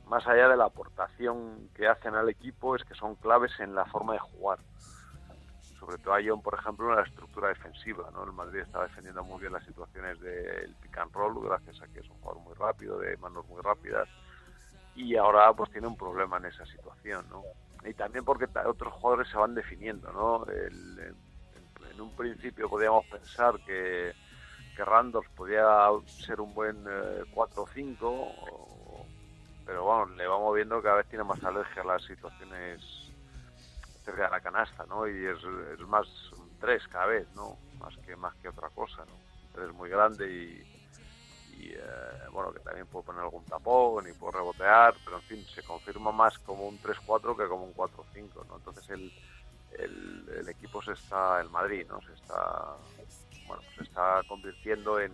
más allá de la aportación que hacen al equipo, es que son claves en la forma de jugar. Sobre todo John, por ejemplo, en la estructura defensiva. ¿no? El Madrid está defendiendo muy bien las situaciones del pick and roll, gracias a que es un jugador muy rápido, de manos muy rápidas. Y ahora pues tiene un problema en esa situación. ¿no? Y también porque otros jugadores se van definiendo. ¿no? El- en un principio podíamos pensar que, que Randolph podía ser un buen eh, 4-5, o- pero bueno, le vamos viendo que cada vez tiene más alergia a las situaciones cerca de la canasta, ¿no? Y es, es más un 3 cada vez, ¿no? Más que más que otra cosa, ¿no? Un 3 muy grande y, y, eh, bueno, que también puede poner algún tapón y puede rebotear, pero en fin, se confirma más como un 3-4 que como un 4-5, ¿no? Entonces el, el, el equipo se está, el Madrid, ¿no? Se está, bueno, se está convirtiendo en,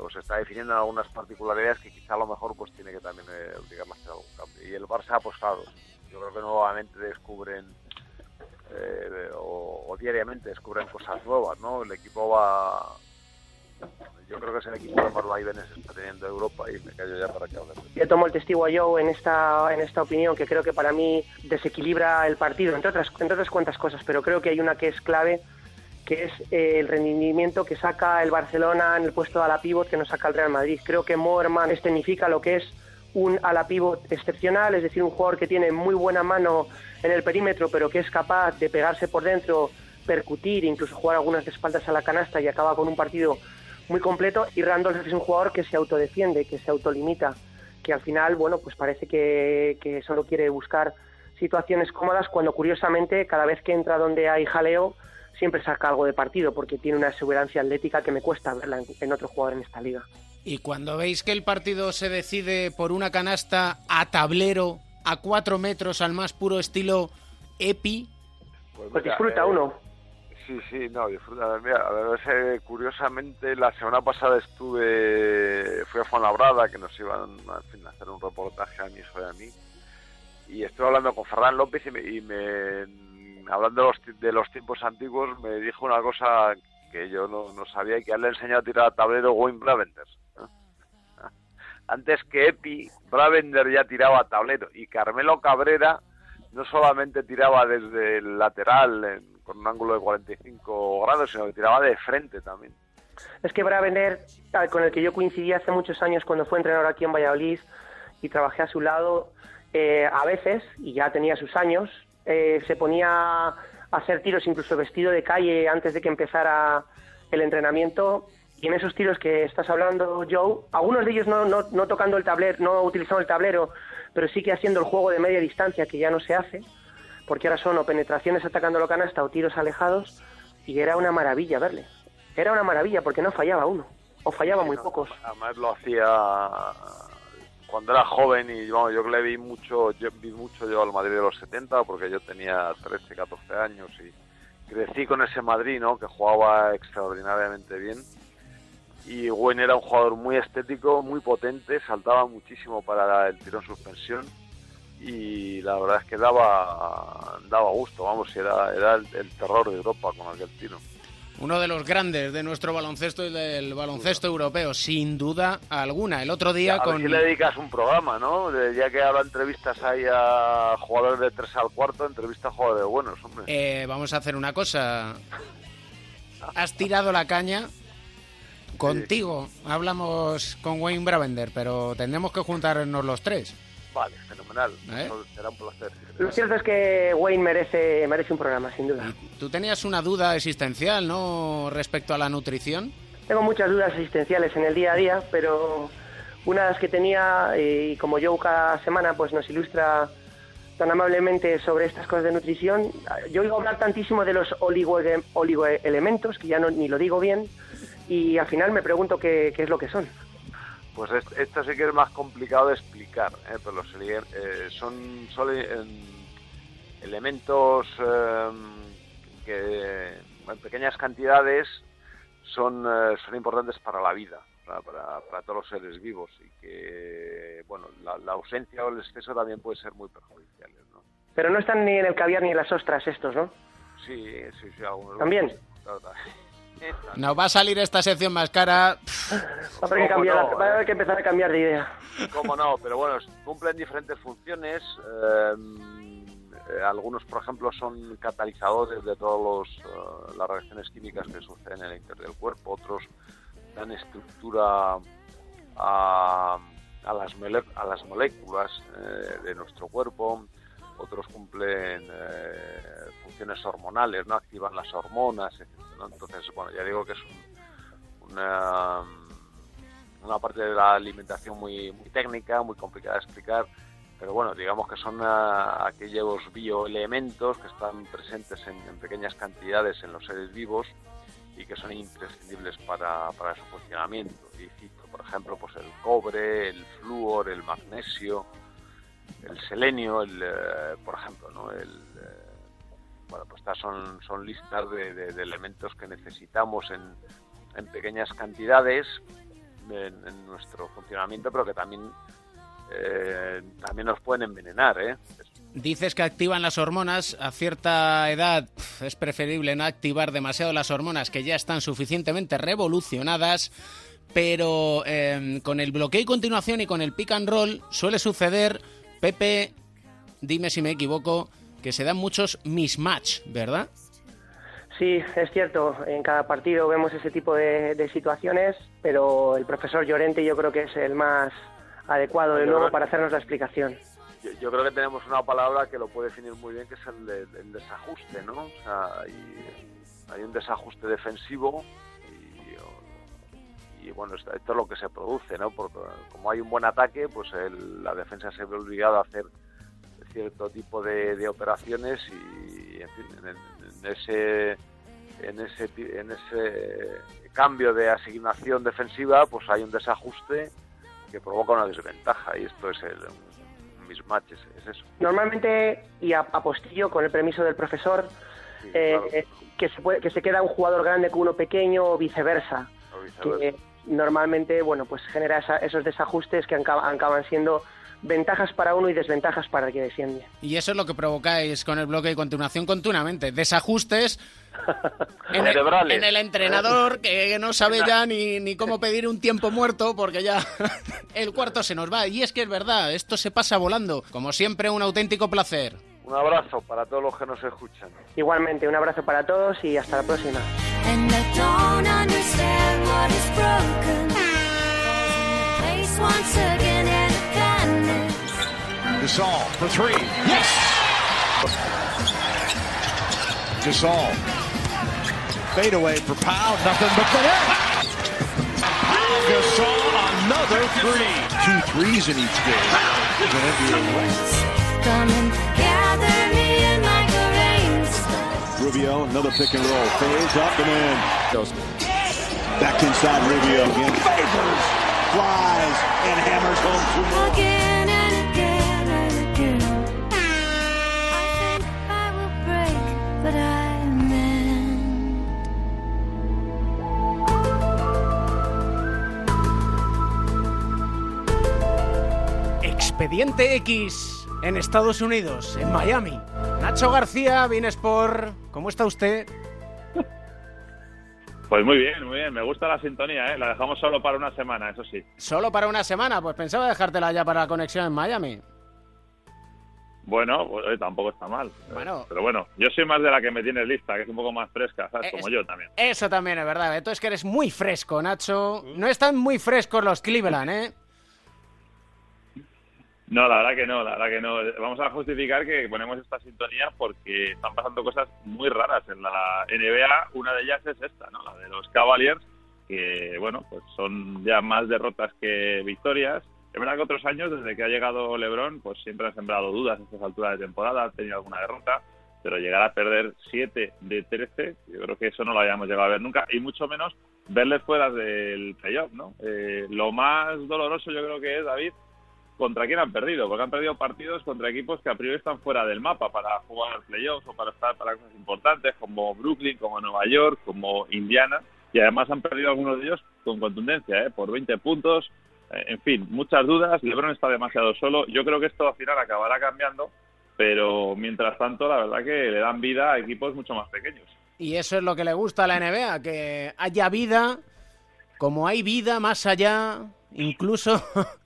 o se está definiendo en algunas particularidades que quizá a lo mejor pues tiene que también eh, obligarle a algún cambio. Y el Barça ha apostado. Yo creo que nuevamente descubren eh, o, o diariamente descubren cosas nuevas, ¿no? El equipo va... Yo creo que es el equipo que más vaivenes está teniendo Europa y me callo ya para que hable. Yo tomo el testigo a Joe en esta, en esta opinión que creo que para mí desequilibra el partido, entre otras, entre otras cuantas cosas, pero creo que hay una que es clave, que es eh, el rendimiento que saca el Barcelona en el puesto de ala pívot que nos saca el Real Madrid. Creo que Moerman escenifica lo que es un ala pívot excepcional, es decir, un jugador que tiene muy buena mano en el perímetro, pero que es capaz de pegarse por dentro, percutir, incluso jugar algunas de espaldas a la canasta y acaba con un partido muy completo. Y Randolph es un jugador que se autodefiende, que se autolimita, que al final, bueno, pues parece que, que solo quiere buscar situaciones cómodas cuando curiosamente cada vez que entra donde hay jaleo siempre saca algo de partido porque tiene una exuberancia atlética que me cuesta verla en, en otro jugador en esta liga. Y cuando veis que el partido se decide por una canasta a tablero, a cuatro metros, al más puro estilo Epi, Pues, Pues disfruta eh, uno. Sí, sí, no, disfruta. A Mira, a ver, eh, curiosamente, la semana pasada estuve, fui a Fuenlabrada, que nos iban en fin, a hacer un reportaje a mi hijo y a mí, y estuve hablando con Ferran López y me, y me- hablando de los, de los tiempos antiguos, me dijo una cosa que yo no, no sabía y que le enseñó a tirar a tablero Wayne Bravender. Antes que Epi, Bravender ya tiraba a tablero y Carmelo Cabrera no solamente tiraba desde el lateral en- con un ángulo de 45 grados, sino que tiraba de frente también. Es que Bravener, ah, con el que yo coincidí hace muchos años cuando fue entrenador aquí en Valladolid y trabajé a su lado, eh, a veces, y ya tenía sus años, eh, se ponía a hacer tiros incluso vestido de calle antes de que empezara el entrenamiento. Y en esos tiros que estás hablando, Joe, algunos de ellos no, no, no tocando el tablero, no utilizando el tablero, pero sí que haciendo el juego de media distancia que ya no se hace, porque ahora son o penetraciones atacando la canasta o tiros alejados, y era una maravilla verle. Era una maravilla porque no fallaba uno, o fallaba muy pocos. Además lo hacía cuando era joven y vamos, yo le vi mucho, yo vi mucho yo al Madrid de los 70 porque yo tenía 13, 14 años y crecí con ese Madrid, ¿no? Que jugaba extraordinariamente bien. Y Wayne era un jugador muy estético, muy potente, saltaba muchísimo para el tiro en suspensión y la verdad es que daba daba gusto, vamos, era, era el, el terror de Europa con aquel tiro. Uno de los grandes de nuestro baloncesto y del baloncesto europeo, sin duda alguna. El otro día a con... si le dedicas un programa, ¿no? De- ya que ahora entrevistas ahí a jugadores de 3 al cuarto, entrevista a jugadores buenos, hombre. Eh, vamos a hacer una cosa. Has tirado la caña. Contigo hablamos con Wayne Bravender, pero tendremos que juntarnos los tres. Vale, fenomenal. ¿Eh? Eso Será un placer. Lo cierto es que Wayne merece, merece un programa, sin duda. Tú tenías una duda existencial, ¿no? Respecto a la nutrición. Tengo muchas dudas existenciales en el día a día, pero una de las que tenía, y como Joe cada semana pues nos ilustra tan amablemente sobre estas cosas de nutrición, yo oigo hablar tantísimo de los oligoele- oligoelementos, que ya no, ni lo digo bien, y al final me pregunto qué, qué es lo que son. Pues es- esto sí que es más complicado de explicar, ¿eh? pero los eh, son, son, eh, elementos eh, que en pequeñas cantidades son, eh, son importantes para la vida, para, para- para todos los seres vivos y que bueno la, la ausencia o el exceso también puede ser muy perjudiciales. ¿no? Pero no están ni en el caviar ni en las ostras estos, ¿no? Sí, sí, sí, algunos. ¿También? También. Nos va a salir esta sección más cara. Va a haber que, ¿Cómo cambiar, no, va a eh? haber que empezar a cambiar de idea. Cómo no, pero bueno, cumplen diferentes funciones. eh, eh, algunos, por ejemplo, son catalizadores de todas las reacciones químicas que suceden en el interior del cuerpo. Otros dan estructura a, a las, mole- a las moléculas eh, de nuestro cuerpo. Otros cumplen eh, funciones hormonales, no activan las hormonas, etc.. Entonces, bueno, ya digo que es un- una una parte de la alimentación muy, muy técnica, muy complicada de explicar, pero bueno, digamos que son ah, aquellos bioelementos que están presentes en, en pequeñas cantidades en los seres vivos y que son imprescindibles para, para su funcionamiento. Y cito, por ejemplo, pues el cobre, el flúor, el magnesio, el selenio, el, eh, por ejemplo, ¿no? El, eh, bueno, pues estas son, listas de, elementos que necesitamos en, en pequeñas cantidades en, nuestro funcionamiento, pero que también eh, también nos pueden envenenar, ¿eh? Dices que activan las hormonas. A cierta edad es preferible no activar demasiado las hormonas que ya están suficientemente revolucionadas. Pero eh, con el bloqueo y continuación y con el pick and roll suele suceder, Pepe, dime si me equivoco, que se dan muchos mismatch, ¿verdad? Sí, es cierto. En cada partido vemos ese tipo de, de situaciones, pero el profesor Llorente yo creo que es el más adecuado de nuevo para hacernos la explicación. Yo, yo creo que tenemos una palabra que lo puede definir muy bien, que es el, de- el desajuste, ¿no? O sea, hay, hay un desajuste defensivo y, bueno, esto, esto es lo que se produce, ¿no? Porque como hay un buen ataque, pues el- la defensa se ve obligada a hacer cierto tipo de, de operaciones y, en fin, en, en ese en ese en ese cambio de asignación defensiva, pues hay un desajuste que provoca una desventaja y esto es el un mismatch, es, es eso. Normalmente, y a, a postillo, con el permiso del profesor, eh, eh, que, se puede, que se queda un jugador grande con uno pequeño o viceversa. o viceversa. Que normalmente, bueno, pues genera esa- esos desajustes que acaba- acaban siendo ventajas para uno y desventajas para el que desciende. Y eso es lo que provocáis con el bloque y continuación continuamente. Desajustes en el, en el entrenador que no sabe ya ni, ni cómo pedir un tiempo muerto porque ya el cuarto se nos va. Y es que es verdad, esto se pasa volando. Como siempre, un auténtico placer. Un abrazo para todos los que nos escuchan. Igualmente, un abrazo para todos y hasta la próxima. Gasol for three. Yes! Gasol. Fade away for Powell. Nothing but the. Powell Gasol, another three. Two threes in each game. He's an NBA record. Come and gather me in like a rainstorm. Rubio, another pick and roll. Fades up and in. Back inside Rubio again. Favors. Flies and hammers home two more. Again and again and again. I think I will break, but I mend. Expediente X en Estados Unidos, en Miami. Nacho García, vienes por... ¿Cómo está usted? Pues muy bien, muy bien. Me gusta la sintonía, ¿eh? La dejamos solo para una semana, eso sí. Solo para una semana, pues pensaba dejártela ya para la conexión en Miami. Bueno, pues oye, tampoco está mal. Bueno. Pero bueno, yo soy más de la que me tienes lista, que es un poco más fresca, ¿sabes? Eh, Como yo también. Eso también es verdad. Entonces que eres muy fresco, Nacho. No están muy frescos los Cleveland, ¿eh? No, la verdad que no, la verdad que no. Vamos a justificar que ponemos esta sintonía porque están pasando cosas muy raras en la NBA. Una de ellas es esta, ¿no? La de los Cavaliers, que, bueno, pues son ya más derrotas que victorias. Es verdad que otros años, desde que ha llegado LeBron, pues siempre han sembrado dudas a estas alturas de temporada, han tenido alguna derrota, pero llegar a perder 7 de 13, yo creo que eso no lo habíamos llegado a ver nunca, y mucho menos verles fuera del playoff, ¿no? Eh, lo más doloroso yo creo que es, David, contra quién han perdido, porque han perdido partidos contra equipos que a priori están fuera del mapa para jugar playoffs o para estar para cosas importantes, como Brooklyn, como Nueva York, como Indiana, y además han perdido algunos de ellos con contundencia, ¿eh? por 20 puntos, eh, en fin, muchas dudas, LeBron está demasiado solo, yo creo que esto al final acabará cambiando, pero mientras tanto la verdad que le dan vida a equipos mucho más pequeños. Y eso es lo que le gusta a la NBA, que haya vida, como hay vida más allá, incluso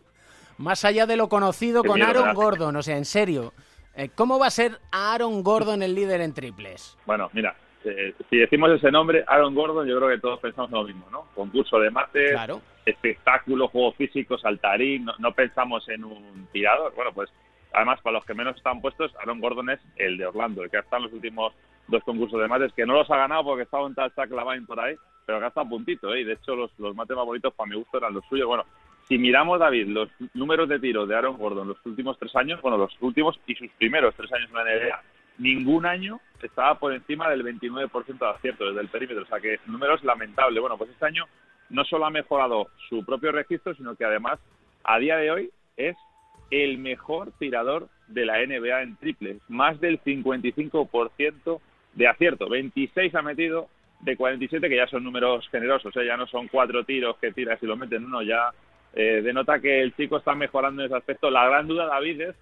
más allá de lo conocido con Aaron. Gordon. O sea, en serio, eh, ¿cómo va a ser Aaron Gordon el líder en triples? Bueno, mira, eh, si decimos ese nombre, Aaron Gordon, yo creo que todos pensamos lo mismo, ¿no? Concurso de mates, Claro. espectáculo, juego físico, saltarín, no, no pensamos en un tirador. Bueno, pues además, para los que menos están puestos, Aaron Gordon es el de Orlando, el que ha estado en los últimos dos concursos de mates, que no los ha ganado porque estaba un tal Lavine por ahí, pero que ha estado a puntito, ¿eh? Y de hecho, los, los mates favoritos, para mi gusto, eran los suyos. Bueno, si miramos, David, los números de tiro de Aaron Gordon los últimos tres años, bueno, los últimos y sus primeros tres años en la NBA, ningún año estaba por encima del 29% de acierto desde el perímetro. O sea que números lamentables. Bueno, pues este año no solo ha mejorado su propio registro, sino que además, a día de hoy, es el mejor tirador de la NBA en triples. Más del 55% de acierto. 26 ha metido de 47, que ya son números generosos. ¿eh? Ya no son cuatro tiros que tiras y lo meten uno, ya eh, denota que el chico está mejorando en ese aspecto. La gran duda, David, es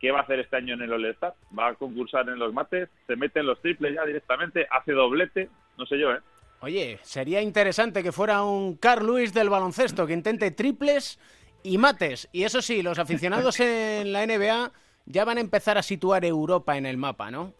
qué va a hacer este año en el All-Star. ¿Va a concursar en los mates? ¿Se mete en los triples ya directamente? ¿Hace doblete? No sé yo, ¿eh? Oye, sería interesante que fuera un Carl Lewis del baloncesto que intente triples y mates. Y eso sí, los aficionados en la NBA ya van a empezar a situar Europa en el mapa, ¿no?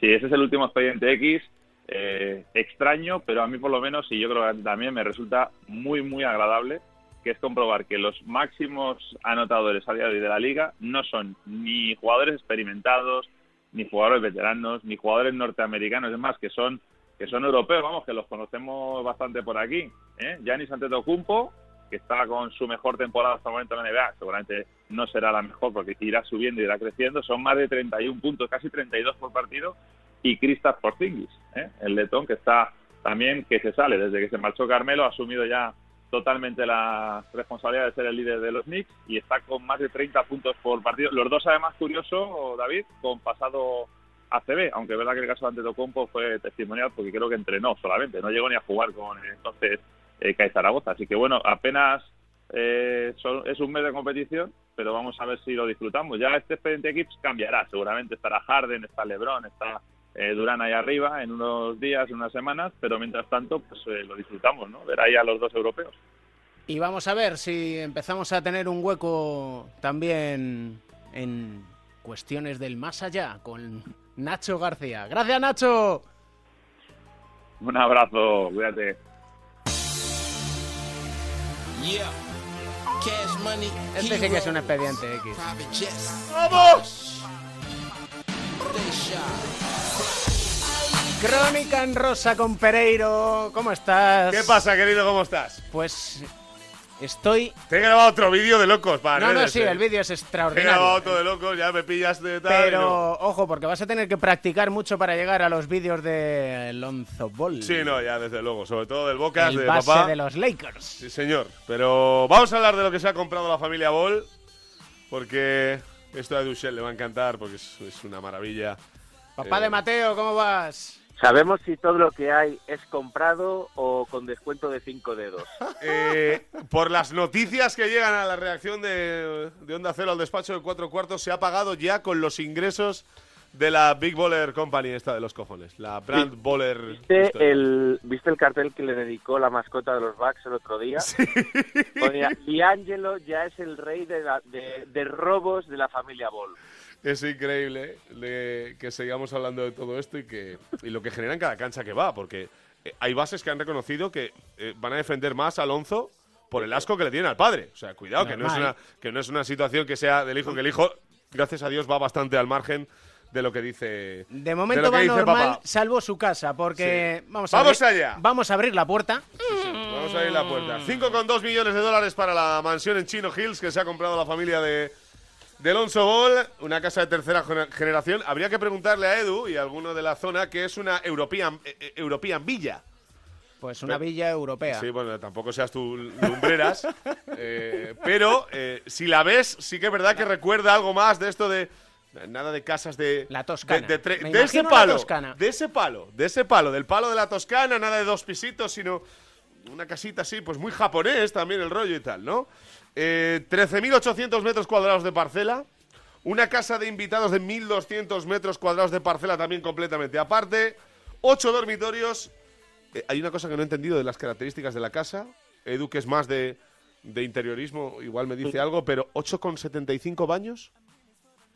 Sí, ese es el último expediente X. eh, extraño, pero a mí por lo menos, y yo creo que también me resulta muy, muy agradable, que es comprobar que los máximos anotadores a día de hoy de la liga no son ni jugadores experimentados, ni jugadores veteranos, ni jugadores norteamericanos, es más, que son que son europeos, vamos, que los conocemos bastante por aquí. ¿eh? Giannis Antetokounmpo, que está con su mejor temporada hasta el momento en la NBA, seguramente no será la mejor porque irá subiendo y irá creciendo, son más de 31 puntos, casi 32 por partido, y Kristaps Porzingis, ¿eh? el letón que está también, que se sale, desde que se marchó Carmelo, ha asumido ya totalmente la responsabilidad de ser el líder de los Knicks y está con más de 30 puntos por partido. Los dos, además, curioso, David, con pasado ACB, aunque es verdad que el caso de Antetokounmpo fue testimonial porque creo que entrenó solamente, no llegó ni a jugar con el entonces eh, Zaragoza. Así que bueno, apenas eh, son- es un mes de competición, pero vamos a ver si lo disfrutamos. Ya este expediente Equips cambiará, seguramente estará Harden, está LeBron, está eh, Durán ahí arriba en unos días, en unas semanas, pero mientras tanto pues eh, lo disfrutamos, ¿no? Ver ahí a los dos europeos. Y vamos a ver si empezamos a tener un hueco también en cuestiones del más allá con Nacho García. Gracias, Nacho. Un abrazo, cuídate. Yeah. Cash money. Este sí que es un expediente X. ¡Vamos! Crónica en rosa con Pereiro. ¿Cómo estás? ¿Qué pasa, querido? ¿Cómo estás? Pues estoy... Te he grabado otro vídeo de locos, para No, no, sí, eh. el vídeo es Te he extraordinario. grabado otro de locos, ya me pillas de tal. Pero, no. ojo, porque vas a tener que practicar mucho para llegar a los vídeos de Lonzo Ball. Sí, no, ya desde luego, sobre todo del Bocas, el de base papá. de los Lakers. Sí, señor. Pero vamos a hablar de lo que se ha comprado la familia Ball, porque esto a Duchel le va a encantar, porque es, es una maravilla. Papá Eh, de Mateo, ¿cómo vas? ¿Sabemos si todo lo que hay es comprado o con descuento de cinco dedos? Eh, por las noticias que llegan a la reacción de, de Onda Cero al despacho de cuatro cuartos, se ha pagado ya con los ingresos de la Big Baller Company esta de los cojones, la Brand Baller. ¿Viste historia. el, ¿Viste el cartel que le dedicó la mascota de los Bucks el otro día? Ponía, Liangelo ya es el rey de, la- de, de robos de la familia Ball. Es increíble de que sigamos hablando de todo esto y que y lo que genera en cada cancha que va, porque eh, hay bases que han reconocido que eh, van a defender más a Alonso por el asco que le tienen al padre. O sea, cuidado, que no, es una, que no es una situación que sea del hijo, que el hijo, gracias a Dios, va bastante al margen de lo que dice De momento va normal, papá. salvo su casa, porque Sí. vamos a Vamos abrir- allá. Vamos a abrir la puerta. Vamos a abrir la puerta. 5,2 millones de dólares para la mansión en Chino Hills que se ha comprado la familia de, de Alonso Ball, una casa de tercera gener- generación. Habría que preguntarle a Edu y a alguno de la zona qué es una European, eh, eh, European Villa. Pues una villa europea. Sí, bueno, tampoco seas tú lumbreras. eh, pero eh, si la ves, sí que es verdad que recuerda algo más de esto de. Nada de casas de. La Toscana. De, ese palo. Toscana. De ese palo. De ese palo. Del palo de la Toscana, nada de dos pisitos, sino una casita así, pues muy japonés también el rollo y tal, ¿no? Eh, 13.800 metros cuadrados de parcela. Una casa de invitados de 1.200 metros cuadrados de parcela también completamente aparte. Ocho dormitorios. Eh, hay una cosa que no he entendido de las características de la casa. Edu, que es más de, de interiorismo, igual me dice algo, pero 8,75 baños.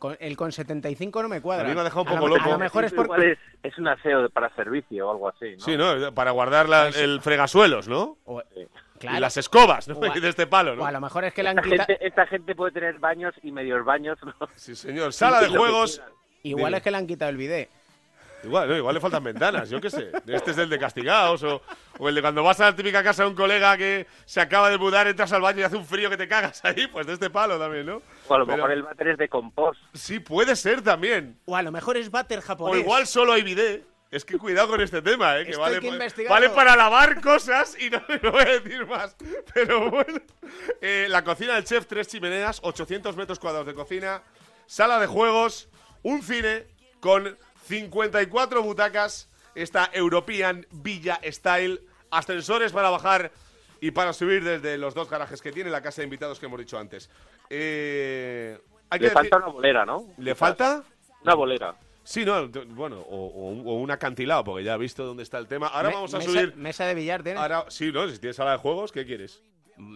Con- el con 75 no me cuadra. A mí me ha dejado un A lo- poco loco. A lo mejor es Igual porque... es, es un aseo para servicio o algo así, ¿no? Sí, ¿no? Para guardar la- el fregasuelos, ¿no? Claro. Y las escobas, ¿no? O a- de este palo, ¿no? O a lo mejor es que le han Esta quitado... gente, esta gente puede tener baños y medios baños, ¿no? Sí, señor. Sala de juegos. Igual Dime. es que le han quitado el bidet. Igual, no, igual le faltan ventanas, yo qué sé. Este es el de castigados o, o el de cuando vas a la típica casa de un colega que se acaba de mudar, entras al baño y hace un frío que te cagas ahí, pues de este palo también, ¿no? O a lo Pero- mejor el váter es de compost. Sí, puede ser también. O a lo mejor es váter O japonés. igual solo hay bidet. Es que cuidado con este tema, ¿eh? Que vale para lavar cosas y no, no voy a decir más. Pero bueno. Eh, la cocina del chef, tres chimeneas, 800 metros cuadrados de cocina, sala de juegos, un cine con 54 butacas, esta European Villa Style, ascensores para bajar y para subir desde los dos garajes que tiene la casa de invitados que hemos dicho antes. Eh, hay que Le falta decir- una bolera, ¿no? ¿Le falta? Una bolera. Sí, no, bueno, o, o un- o un acantilado, porque ya he visto dónde está el tema. Ahora Me- vamos a mesa- subir. Mesa de billar tiene. Ahora, sí, ¿no? Si tienes sala de juegos, ¿qué quieres?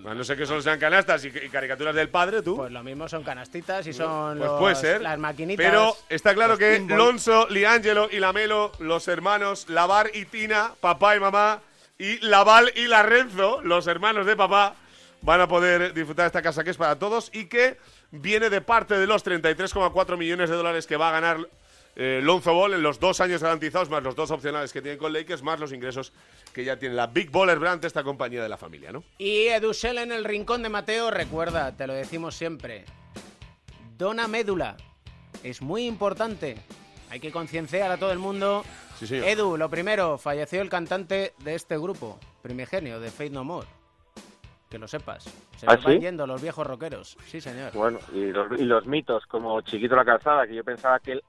A no ser que solo sean canastas y, y caricaturas del padre, tú. Pues lo mismo son canastitas y son Pues los- puede ser. las maquinitas. Pero está claro que pinball. Lonso, Liangelo y Lamelo, los hermanos Lavar y Tina, papá y mamá, y Laval y Larrenzo, los hermanos de papá, van a poder disfrutar de esta casa que es para todos y que viene de parte de los 33,4 millones de dólares que va a ganar eh, Lonzo Ball en los dos años garantizados, más los dos opcionales que tiene con Lakers, más los ingresos que ya tiene la Big Baller Brand, esta compañía de la familia, ¿no? Y Edusel en el rincón de Mateo, recuerda, te lo decimos siempre. Dona médula. Es muy importante. Hay que concienciar a todo el mundo. Sí, señor. Edu, lo primero, falleció el cantante de este grupo, primigenio, de Faith No More. Que lo sepas. Se ¿Ah, nos van sí? yendo los viejos rockeros. Sí, señor. Bueno, y los, y los mitos, como Chiquito la Calzada, que yo pensaba que el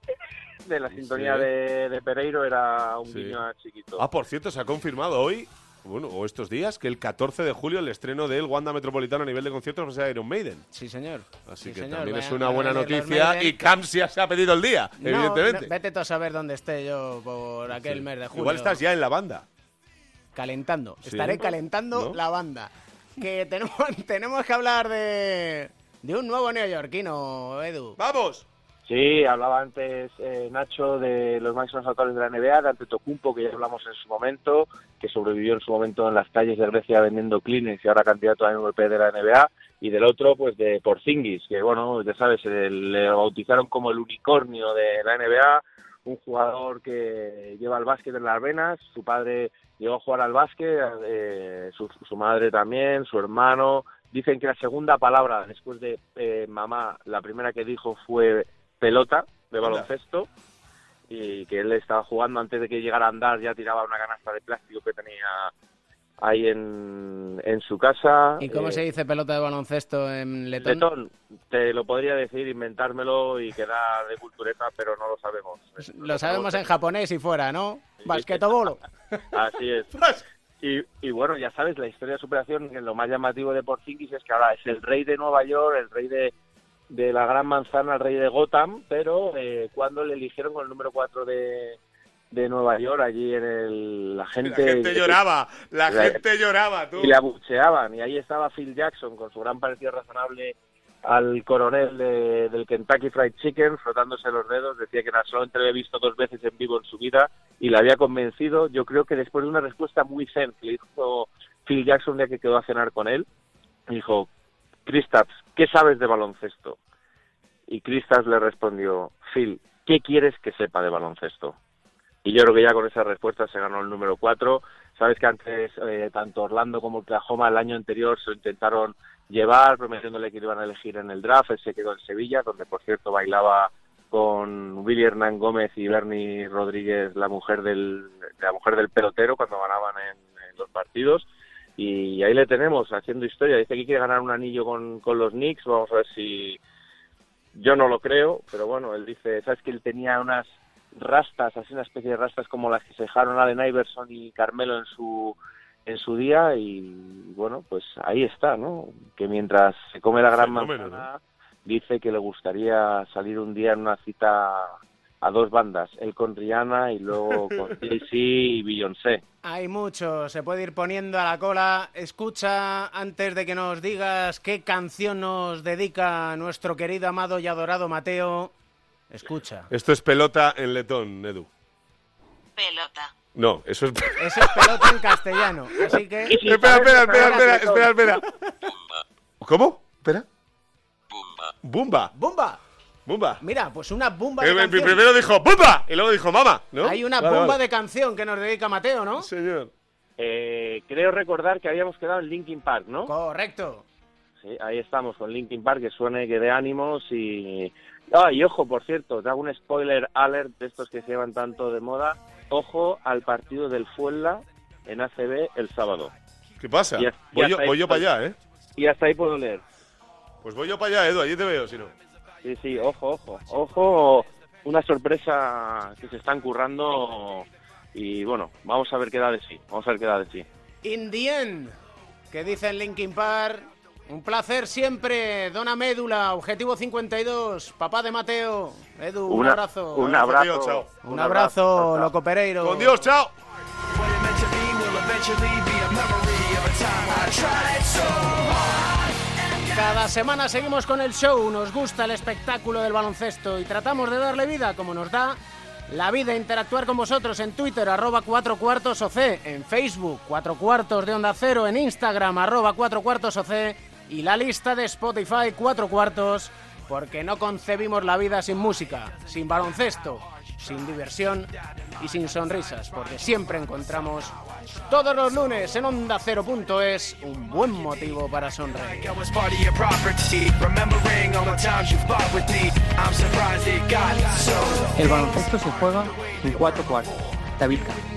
de la sintonía Sí. de, de Pereiro era un Sí. guiño a Chiquito. Ah, por cierto, se ha confirmado hoy, bueno, o estos días, que el 14 de julio el estreno del Wanda Metropolitano a nivel de conciertos va a ser Iron Maiden. Sí, señor. Así Sí, que señor. también es una a buena noticia y Camps ya se ha pedido el día, No, evidentemente. no, vete tú a saber dónde esté yo por aquel Sí. mes de julio. Igual estás ya en la banda. Calentando. Sí. Estaré calentando ¿No? la banda. Que tenemos, tenemos que hablar de, de un nuevo neoyorquino, Edu. ¡Vamos! Sí, hablaba antes eh, Nacho de los máximos autores de la NBA, de Antetokounmpo, que ya hablamos en su momento, que sobrevivió en su momento en las calles de Grecia vendiendo Kleenex y ahora candidato a MVP de la NBA, y del otro, pues de Porzingis, que bueno, ya sabes, eh, le bautizaron como el unicornio de la NBA, un jugador que lleva el básquet en las venas, su padre llegó a jugar al básquet, eh, su, su madre también, su hermano. Dicen que la segunda palabra después de eh, mamá, la primera que dijo fue pelota de baloncesto y que él estaba jugando antes de que llegara a andar, ya tiraba una canasta de plástico que tenía ahí en, en su casa. ¿Y cómo Eh, se dice pelota de baloncesto en letón? Letón, te lo podría decir, inventármelo y quedar de cultureta, pero no lo sabemos. Lo sabemos en japonés y fuera, ¿no? Basquetobolo. Así es. Y, y bueno, ya sabes, la historia de superación, que lo más llamativo de Porzingis es que ahora es el rey de Nueva York, el rey de, de la Gran Manzana al rey de Gotham, pero eh, cuando le eligieron con el número 4 de, de Nueva York, allí en el... La gente, La gente lloraba, la La- gente lloraba, tú. y le abucheaban. Y ahí estaba Phil Jackson con su gran parecido razonable al coronel de- del Kentucky Fried Chicken, frotándose los dedos. Decía que solamente lo había visto dos veces en vivo en su vida y le había convencido. Yo creo que después de una respuesta muy zen que le hizo Phil Jackson un día que quedó a cenar con él, dijo, Kristaps, ¿qué sabes de baloncesto? Y Kristaps le respondió, Phil, ¿qué quieres que sepa de baloncesto? Y yo creo que ya con esa respuesta se ganó el número 4. Sabes que antes eh, tanto Orlando como Oklahoma el año anterior se intentaron llevar, prometiéndole que iban a elegir en el draft. Él se quedó en Sevilla, donde por cierto bailaba con Willy Hernán Gómez y Bernie Rodríguez, la mujer del, la mujer del pelotero, cuando ganaban en los partidos. Y ahí le tenemos haciendo historia. Dice que quiere ganar un anillo con, con los Knicks. Vamos a ver si. Yo no lo creo, pero bueno, él dice, ¿sabes que él tenía unas rastas, así una especie de rastas como las que se dejaron Allen Iverson y Carmelo en su en su día y bueno, pues ahí está, ¿no? Que mientras se come la gran manzana dice que le gustaría salir un día en una cita a dos bandas, él con Rihanna y luego con Jay-Z y Beyoncé. Hay mucho, se puede ir poniendo a la cola. Escucha antes de que nos digas qué canción nos dedica nuestro querido, amado y adorado Mateo. Escucha. Esto es pelota en letón, Edu. Pelota. No, eso es... Eso es pelota en castellano. Así que. espera, espera, espera, espera, espera, espera. ¿Cómo? Espera. Bumba. ¡Bumba! Bumba. Mira, pues una bomba Eh, de eh, canción. primero dijo ¡Bumba! Y luego dijo ¡Mama! ¿no? Hay una Vale, bomba vale. de canción que nos dedica Mateo, ¿no? Señor. Eh, creo recordar que habíamos quedado en Linkin Park, ¿no? Correcto. Sí, ahí estamos con Linkin Park, que suene, que dé ánimos y... Ah, y ojo, por cierto, te hago un spoiler alert de estos que se llevan tanto de moda. Ojo al partido del Fuenla en ACB el sábado. ¿Qué pasa? Y hasta- y Voy yo, ahí voy yo para allá, ¿eh? Y hasta ahí puedo leer. Pues voy yo para allá, Edu, allí te veo, si no. Sí, sí, ojo, ojo. Ojo, una sorpresa que se están currando y bueno, vamos a ver qué da de sí. Vamos a ver qué da de sí. Indien, que dice en Linkin Park. Un placer siempre, Dona Médula, Objetivo 52, papá de Mateo. Edu, un abrazo. un abrazo. Chao. Un Un abrazo, loco Pereiro. Con Dios, chao. Cada semana seguimos con el show, nos gusta el espectáculo del baloncesto y tratamos de darle vida como nos da la vida, interactuar con vosotros en Twitter, arroba cuatro cuartos OC, en Facebook, cuatro cuartos de onda cero, en Instagram, arroba cuatro cuartos OC y la lista de Spotify, cuatro cuartos, porque no concebimos la vida sin música, sin baloncesto, sin diversión y sin sonrisas, porque siempre encontramos todos los lunes en onda cero.es un buen motivo para sonreír. El baloncesto se juega en cuatro cuartos. David Camp.